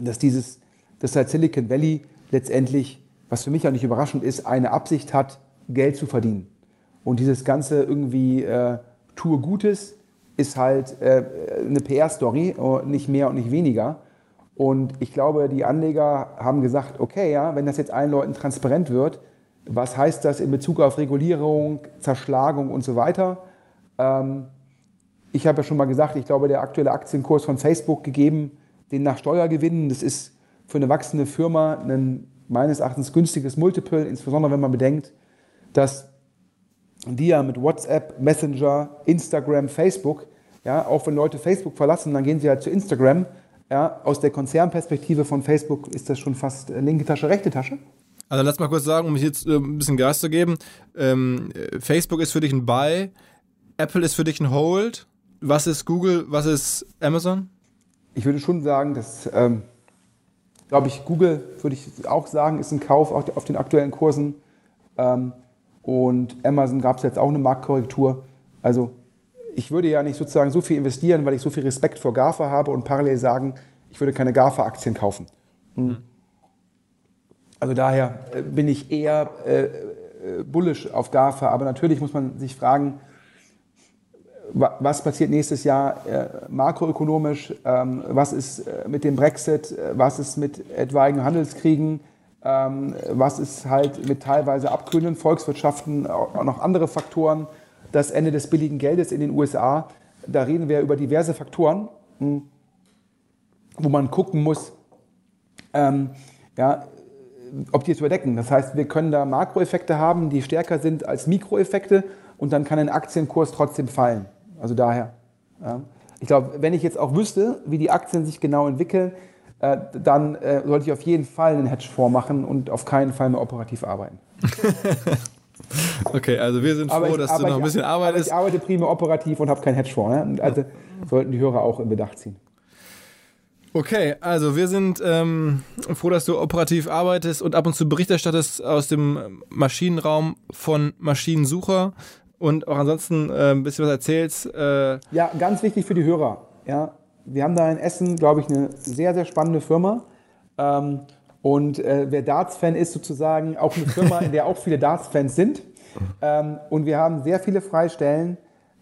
dass dieses, dass halt Silicon Valley letztendlich, was für mich auch nicht überraschend ist, eine Absicht hat, Geld zu verdienen. Und dieses ganze irgendwie äh, tue Gutes ist halt äh, eine PR-Story, nicht mehr und nicht weniger. Und ich glaube, die Anleger haben gesagt, okay, ja, wenn das jetzt allen Leuten transparent wird, was heißt das in Bezug auf Regulierung, Zerschlagung und so weiter? Ähm, ich habe ja schon mal gesagt, ich glaube, der aktuelle Aktienkurs von Facebook gegeben, den nach Steuergewinnen, das ist für eine wachsende Firma ein meines Erachtens günstiges Multiple, insbesondere wenn man bedenkt, dass die ja mit WhatsApp, Messenger, Instagram, Facebook, ja, auch wenn Leute Facebook verlassen, dann gehen sie halt zu Instagram ja, aus der Konzernperspektive von Facebook ist das schon fast linke Tasche, rechte Tasche.
Also lass mal kurz sagen, um jetzt äh, ein bisschen Gas zu geben. Ähm, Facebook ist für dich ein Buy, Apple ist für dich ein Hold. Was ist Google, was ist Amazon?
Ich würde schon sagen, dass, ähm, glaube ich, Google, würde ich auch sagen, ist ein Kauf auf, auf den aktuellen Kursen. Ähm, und Amazon gab es jetzt auch eine Marktkorrektur. Also ich würde ja nicht sozusagen so viel investieren, weil ich so viel Respekt vor GAFA habe und parallel sagen, ich würde keine GAFA-Aktien kaufen. Mhm. Also daher äh, bin ich eher äh, äh, bullish auf GAFA. Aber natürlich muss man sich fragen, was passiert nächstes Jahr äh, makroökonomisch, ähm, was ist äh, mit dem Brexit, äh, was ist mit etwaigen Handelskriegen, ähm, was ist halt mit teilweise abkühlenden Volkswirtschaften, auch noch andere Faktoren das Ende des billigen Geldes in den USA. Da reden wir über diverse Faktoren, hm, wo man gucken muss, ähm, ja, ob die es überdecken. Das heißt, wir können da Makroeffekte haben, die stärker sind als Mikroeffekte und dann kann ein Aktienkurs trotzdem fallen. Also daher. Ja. Ich glaube, wenn ich jetzt auch wüsste, wie die Aktien sich genau entwickeln, äh, dann äh, sollte ich auf jeden Fall einen Hedgefonds machen und auf keinen Fall mehr operativ arbeiten. <laughs>
okay, also wir sind
Aber
froh,
ich-
dass du noch ein bisschen arbeitest.
Ich arbeite primär operativ und habe keinen Hedgefonds. Ne? Also sollten die Hörer auch in Bedacht ziehen.
Okay, also wir sind ähm, froh, dass du operativ arbeitest und ab und zu Bericht erstattest aus dem Maschinenraum von Maschinensucher und auch ansonsten äh, ein bisschen was erzählst. Äh,
Ja, ganz wichtig für die Hörer. Ja, wir haben da in Essen, glaube ich, eine sehr, sehr spannende Firma. Ähm, und äh, wer Darts-Fan ist, sozusagen auch eine Firma, in der auch viele Darts-Fans sind. Ähm, und wir haben sehr viele Freistellen.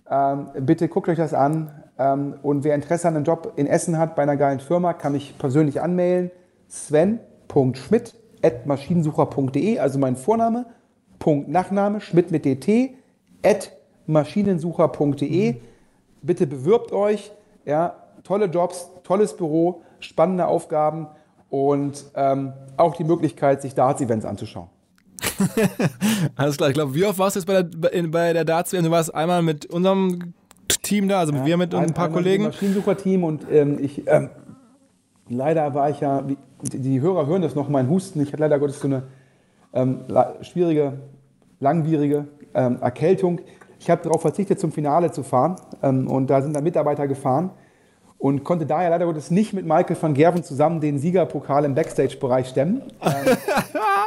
Ähm, bitte guckt euch das an. Ähm, und wer Interesse an einem Job in Essen hat bei einer geilen Firma, kann mich persönlich anmailen. Sven.schmidt.maschinensucher.de, also mein Vorname, Punkt Nachname, Schmidt mit DT, at maschinensucher.de. Bitte bewirbt euch. Ja, tolle Jobs, tolles Büro, spannende Aufgaben und ähm, auch die Möglichkeit, sich Darts-Events anzuschauen. <laughs>
alles klar, ich glaube, wie oft warst du jetzt bei der, bei- in- bei der Darts? Du warst einmal mit unserem Team da, also wir mit ein paar
Einmal
Kollegen.
mit Maschinensucher-Team und ähm, ich, ähm, leider war ich ja, die Hörer hören das noch, mein Husten. Ich hatte leider Gottes so eine ähm, schwierige, langwierige ähm, Erkältung. Ich habe darauf verzichtet, zum Finale zu fahren ähm, und da sind dann Mitarbeiter gefahren und konnte daher leider Gottes nicht mit Michael van Gerven zusammen den Siegerpokal im Backstage-Bereich stemmen. <laughs> Ähm,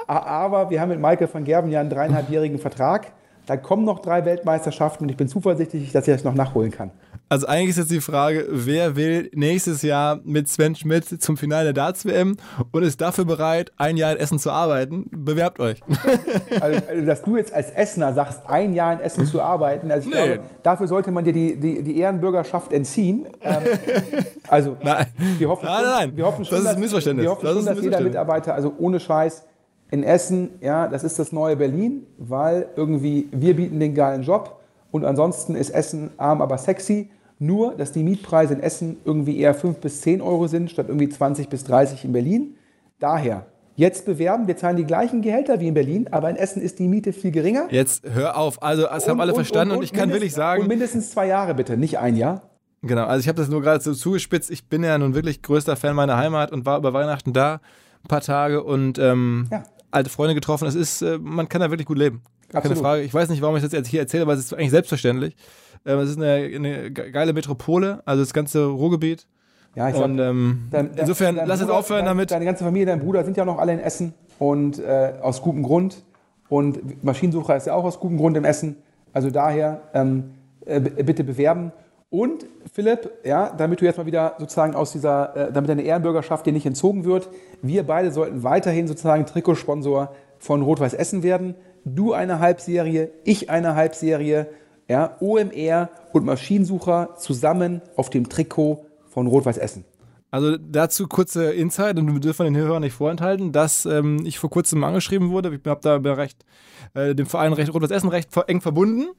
aber wir haben mit Michael van Gerven ja einen dreieinhalbjährigen Vertrag. Da kommen noch drei Weltmeisterschaften und ich bin zuversichtlich, dass ich das noch nachholen kann.
Also eigentlich ist jetzt die Frage, wer will nächstes Jahr mit Sven Schmidt zum Finale der Darts-WM und ist dafür bereit, ein Jahr in Essen zu arbeiten? Bewerbt euch. <laughs>
Also, also, dass du jetzt als Essener sagst, ein Jahr in Essen zu arbeiten, also ich
Nee.
glaube, dafür sollte man dir die, die, die Ehrenbürgerschaft entziehen. Ähm, also, <laughs>
Nein.
wir hoffen
Nein,
schon,
nein.
Wir hoffen schon,
Das ist ein
dass-
Missverständnis.
Wir hoffen
Das
schon,
ist ein
dass jeder. Mitarbeiter, also ohne Scheiß, in Essen, ja, das ist das neue Berlin, weil irgendwie wir bieten den geilen Job und ansonsten ist Essen arm, aber sexy. Nur, dass die Mietpreise in Essen irgendwie eher 5 bis 10 Euro sind, statt irgendwie 20 bis 30 in Berlin. Daher, jetzt bewerben, wir zahlen die gleichen Gehälter wie in Berlin, aber in Essen ist die Miete viel geringer.
Jetzt hör auf. Also, das haben alle verstanden und, ich kann wirklich sagen,
Und mindestens zwei Jahre bitte, nicht ein Jahr.
Genau, also ich habe das nur gerade so zugespitzt. Ich bin ja nun wirklich größter Fan meiner Heimat und war über Weihnachten da ein paar Tage und ähm,
Ja.
alte Freunde getroffen. Es ist, äh, man kann da wirklich gut leben. Gar keine
Absolut.
Frage. Ich weiß nicht, warum ich das jetzt hier erzähle, weil es ist eigentlich selbstverständlich. Ähm, es ist eine, eine ge- geile Metropole, also das ganze Ruhrgebiet.
Ja, ich sag,
Und ähm,
dein- dein-
insofern,
dein
lass jetzt
Bruder-
aufhören
dein,
damit.
Deine ganze Familie, dein Bruder sind ja noch alle in Essen und äh, aus gutem Grund. Und Maschinensucher ist ja auch aus gutem Grund in Essen. Also daher ähm, äh, b- bitte bewerben. Und Philipp, ja, damit du jetzt mal wieder sozusagen aus dieser, äh, damit deine Ehrenbürgerschaft dir nicht entzogen wird, wir beide sollten weiterhin sozusagen Trikotsponsor von Rot-Weiß Essen werden. Du eine Halbserie, ich eine Halbserie, ja, OMR und Maschinensucher zusammen auf dem Trikot von Rot-Weiß Essen.
Also dazu kurze Insight und wir dürfen den Hörern nicht vorenthalten, dass ähm, ich vor kurzem angeschrieben wurde. Ich habe da recht, äh, dem Verein recht Rot-Weiß Essen recht eng verbunden.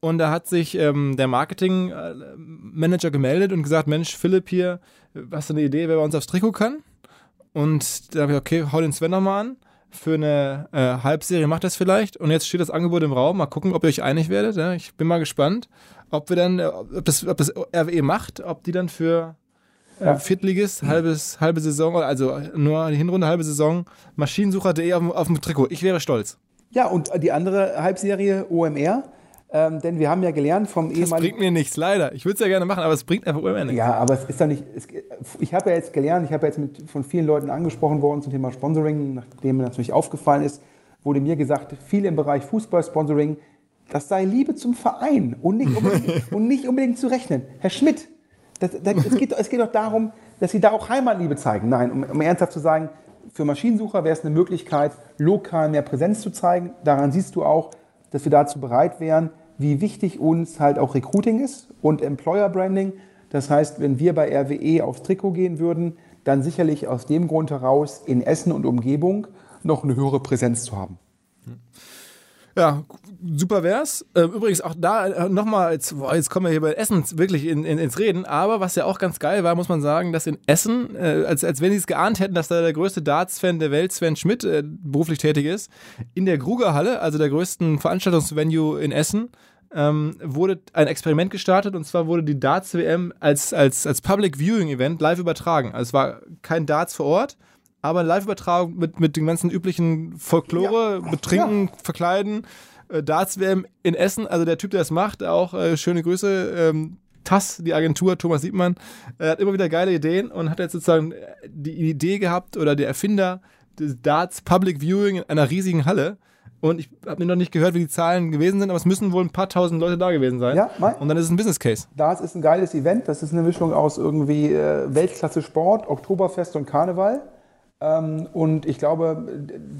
Und da hat sich ähm, der Marketing-Manager gemeldet und gesagt, Mensch, Philipp hier, hast du eine Idee, wer bei uns aufs Trikot kann? Und da habe ich, okay, hau den Sven nochmal an. Für eine äh, Halbserie macht das vielleicht. Und jetzt steht das Angebot im Raum. Mal gucken, ob ihr euch einig werdet. Ja? Ich bin mal gespannt, ob wir dann, ob das, ob das RWE macht, ob die dann für
Ja.
äh, Viertligist, halbes, halbe Saison, also nur die Hinrunde, halbe Saison, Maschinensucher.de auf, auf dem Trikot. Ich wäre stolz.
Ja, und die andere Halbserie OMR, ähm, denn wir haben ja gelernt vom
Das
ehemaligen.
bringt mir nichts, leider. Ich würde es ja gerne machen, aber es bringt einfach immer nichts.
Ja, aber es ist doch nicht. Es, ich habe ja jetzt gelernt, ich habe ja jetzt mit, von vielen Leuten angesprochen worden zum Thema Sponsoring, nachdem mir natürlich aufgefallen ist, wurde mir gesagt, viel im Bereich Fußball-Sponsoring, das sei Liebe zum Verein und nicht unbedingt, <laughs> und nicht unbedingt zu rechnen. Herr Schmidt, das, das, es, geht, es geht doch darum, dass Sie da auch Heimatliebe zeigen. Nein, um, um ernsthaft zu sagen, für Maschinensucher wäre es eine Möglichkeit, lokal mehr Präsenz zu zeigen. Daran siehst du auch, dass wir dazu bereit wären, wie wichtig uns halt auch Recruiting ist und Employer Branding. Das heißt, wenn wir bei RWE aufs Trikot gehen würden, dann sicherlich aus dem Grund heraus in Essen und Umgebung noch eine höhere Präsenz zu haben.
Ja, super wär's. Ähm, Übrigens auch da nochmal, jetzt, jetzt kommen wir hier bei Essen wirklich in, in, ins Reden, aber was ja auch ganz geil war, muss man sagen, dass in Essen, äh, als, als wenn sie es geahnt hätten, dass da der größte Darts-Fan der Welt, Sven Schmidt, äh, beruflich tätig ist, in der Grugerhalle, also der größten Veranstaltungsvenue in Essen, ähm, wurde ein Experiment gestartet und zwar wurde die Darts WM als, als, als Public Viewing Event live übertragen. Also es war kein Darts vor Ort, aber eine Live-Übertragung mit, mit den ganzen üblichen Folklore, Betrinken, Verkleiden. Äh, Darts WM in Essen, also der Typ, der das macht, auch äh, schöne Grüße. Ähm, TAS, die Agentur, Thomas Siebmann, äh, hat immer wieder geile Ideen und hat jetzt sozusagen die Idee gehabt oder der Erfinder des Darts Public Viewing in einer riesigen Halle. Und ich habe noch nicht gehört, wie die Zahlen gewesen sind, aber es müssen wohl ein paar tausend Leute da gewesen sein.
Ja, mein-
und dann ist es ein Business Case.
Das ist ein geiles Event. Das ist eine Mischung aus irgendwie äh, Weltklasse Sport, Oktoberfest und Karneval. Ähm, und ich glaube,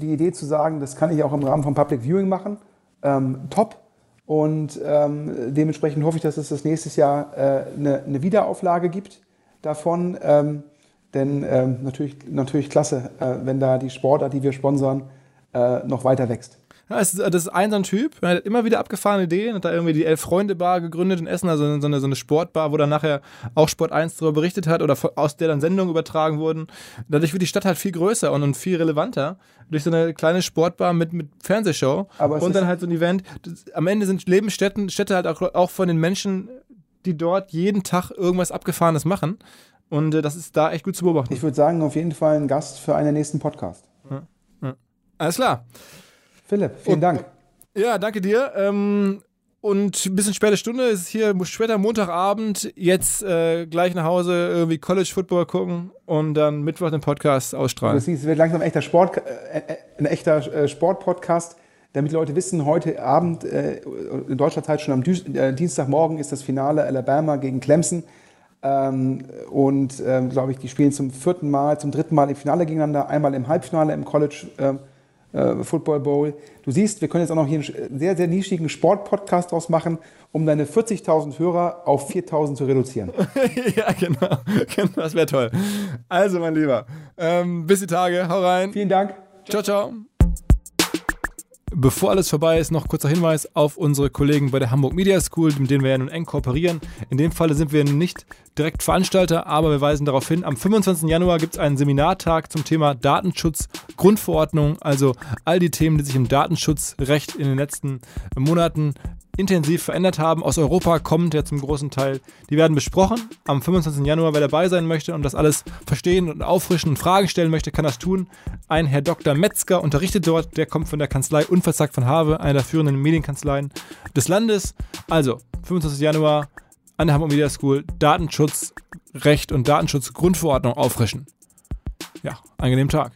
die Idee zu sagen, das kann ich auch im Rahmen von Public Viewing machen, ähm, top. Und ähm, dementsprechend hoffe ich, dass es das nächstes Jahr äh, eine, eine Wiederauflage gibt davon. Ähm, denn ähm, natürlich, natürlich klasse, äh, wenn da die Sportart, die wir sponsern, äh, noch weiter wächst.
Ja, das ist ein so ein Typ, er hat immer wieder abgefahrene Ideen, hat da irgendwie die Elf-Freunde-Bar gegründet in Essen, also so eine, so eine Sportbar, wo dann nachher auch Sport 1 darüber berichtet hat oder aus der dann Sendungen übertragen wurden. Dadurch wird die Stadt halt viel größer und, und viel relevanter durch so eine kleine Sportbar mit, mit Fernsehshow und dann halt so ein Event. Das, am Ende sind Leben Städten, Städte halt auch, auch von den Menschen, die dort jeden Tag irgendwas Abgefahrenes machen. Und äh, das ist da echt gut zu beobachten.
Ich würde sagen, auf jeden Fall ein Gast für einen der nächsten Podcast.
Alles klar.
Philipp, vielen
Und-
Dank.
Ja, danke dir. Ähm, und ein bisschen späte Stunde, es ist hier später Montagabend, jetzt äh, gleich nach Hause irgendwie College Football gucken und dann Mittwoch den Podcast ausstrahlen.
Das es wird langsam ein echter Sport, äh, äh, ein echter äh, Sportpodcast, damit Leute wissen, heute Abend äh, in deutscher Zeit schon am Dü- äh, Dienstagmorgen ist das Finale Alabama gegen Clemson. Ähm, und ähm, glaube ich, die spielen zum vierten Mal, zum dritten Mal im Finale gegeneinander, einmal im Halbfinale im College ähm, äh, Football Bowl. Du siehst, wir können jetzt auch noch hier einen sehr, sehr nischigen Sportpodcast draus machen, um deine 40.000 Hörer auf 4.000 zu reduzieren. <laughs>
ja, genau. <laughs> genau. Das wäre toll. Also, mein Lieber, ähm, bis die Tage. Hau rein.
Vielen Dank.
Ciao, ciao. Bevor alles vorbei ist, noch kurzer Hinweis auf unsere Kollegen bei der Hamburg Media School, mit denen wir ja nun eng kooperieren. In dem Falle sind wir nicht direkt Veranstalter, aber wir weisen darauf hin, am 25. Januar gibt es einen Seminartag zum Thema Datenschutz, Grundverordnung, also all die Themen, die sich im Datenschutzrecht in den letzten Monaten intensiv verändert haben, aus Europa kommend ja zum großen Teil. Die werden besprochen am 25. Januar. Wer dabei sein möchte und das alles verstehen und auffrischen und Fragen stellen möchte, kann das tun. Ein Herr Dr. Metzger unterrichtet dort, der kommt von der Kanzlei Unverzagt von Habe, einer der führenden Medienkanzleien des Landes. Also, 25. Januar an der Hamburg Media School Datenschutzrecht und Datenschutzgrundverordnung auffrischen. Ja, angenehmen Tag.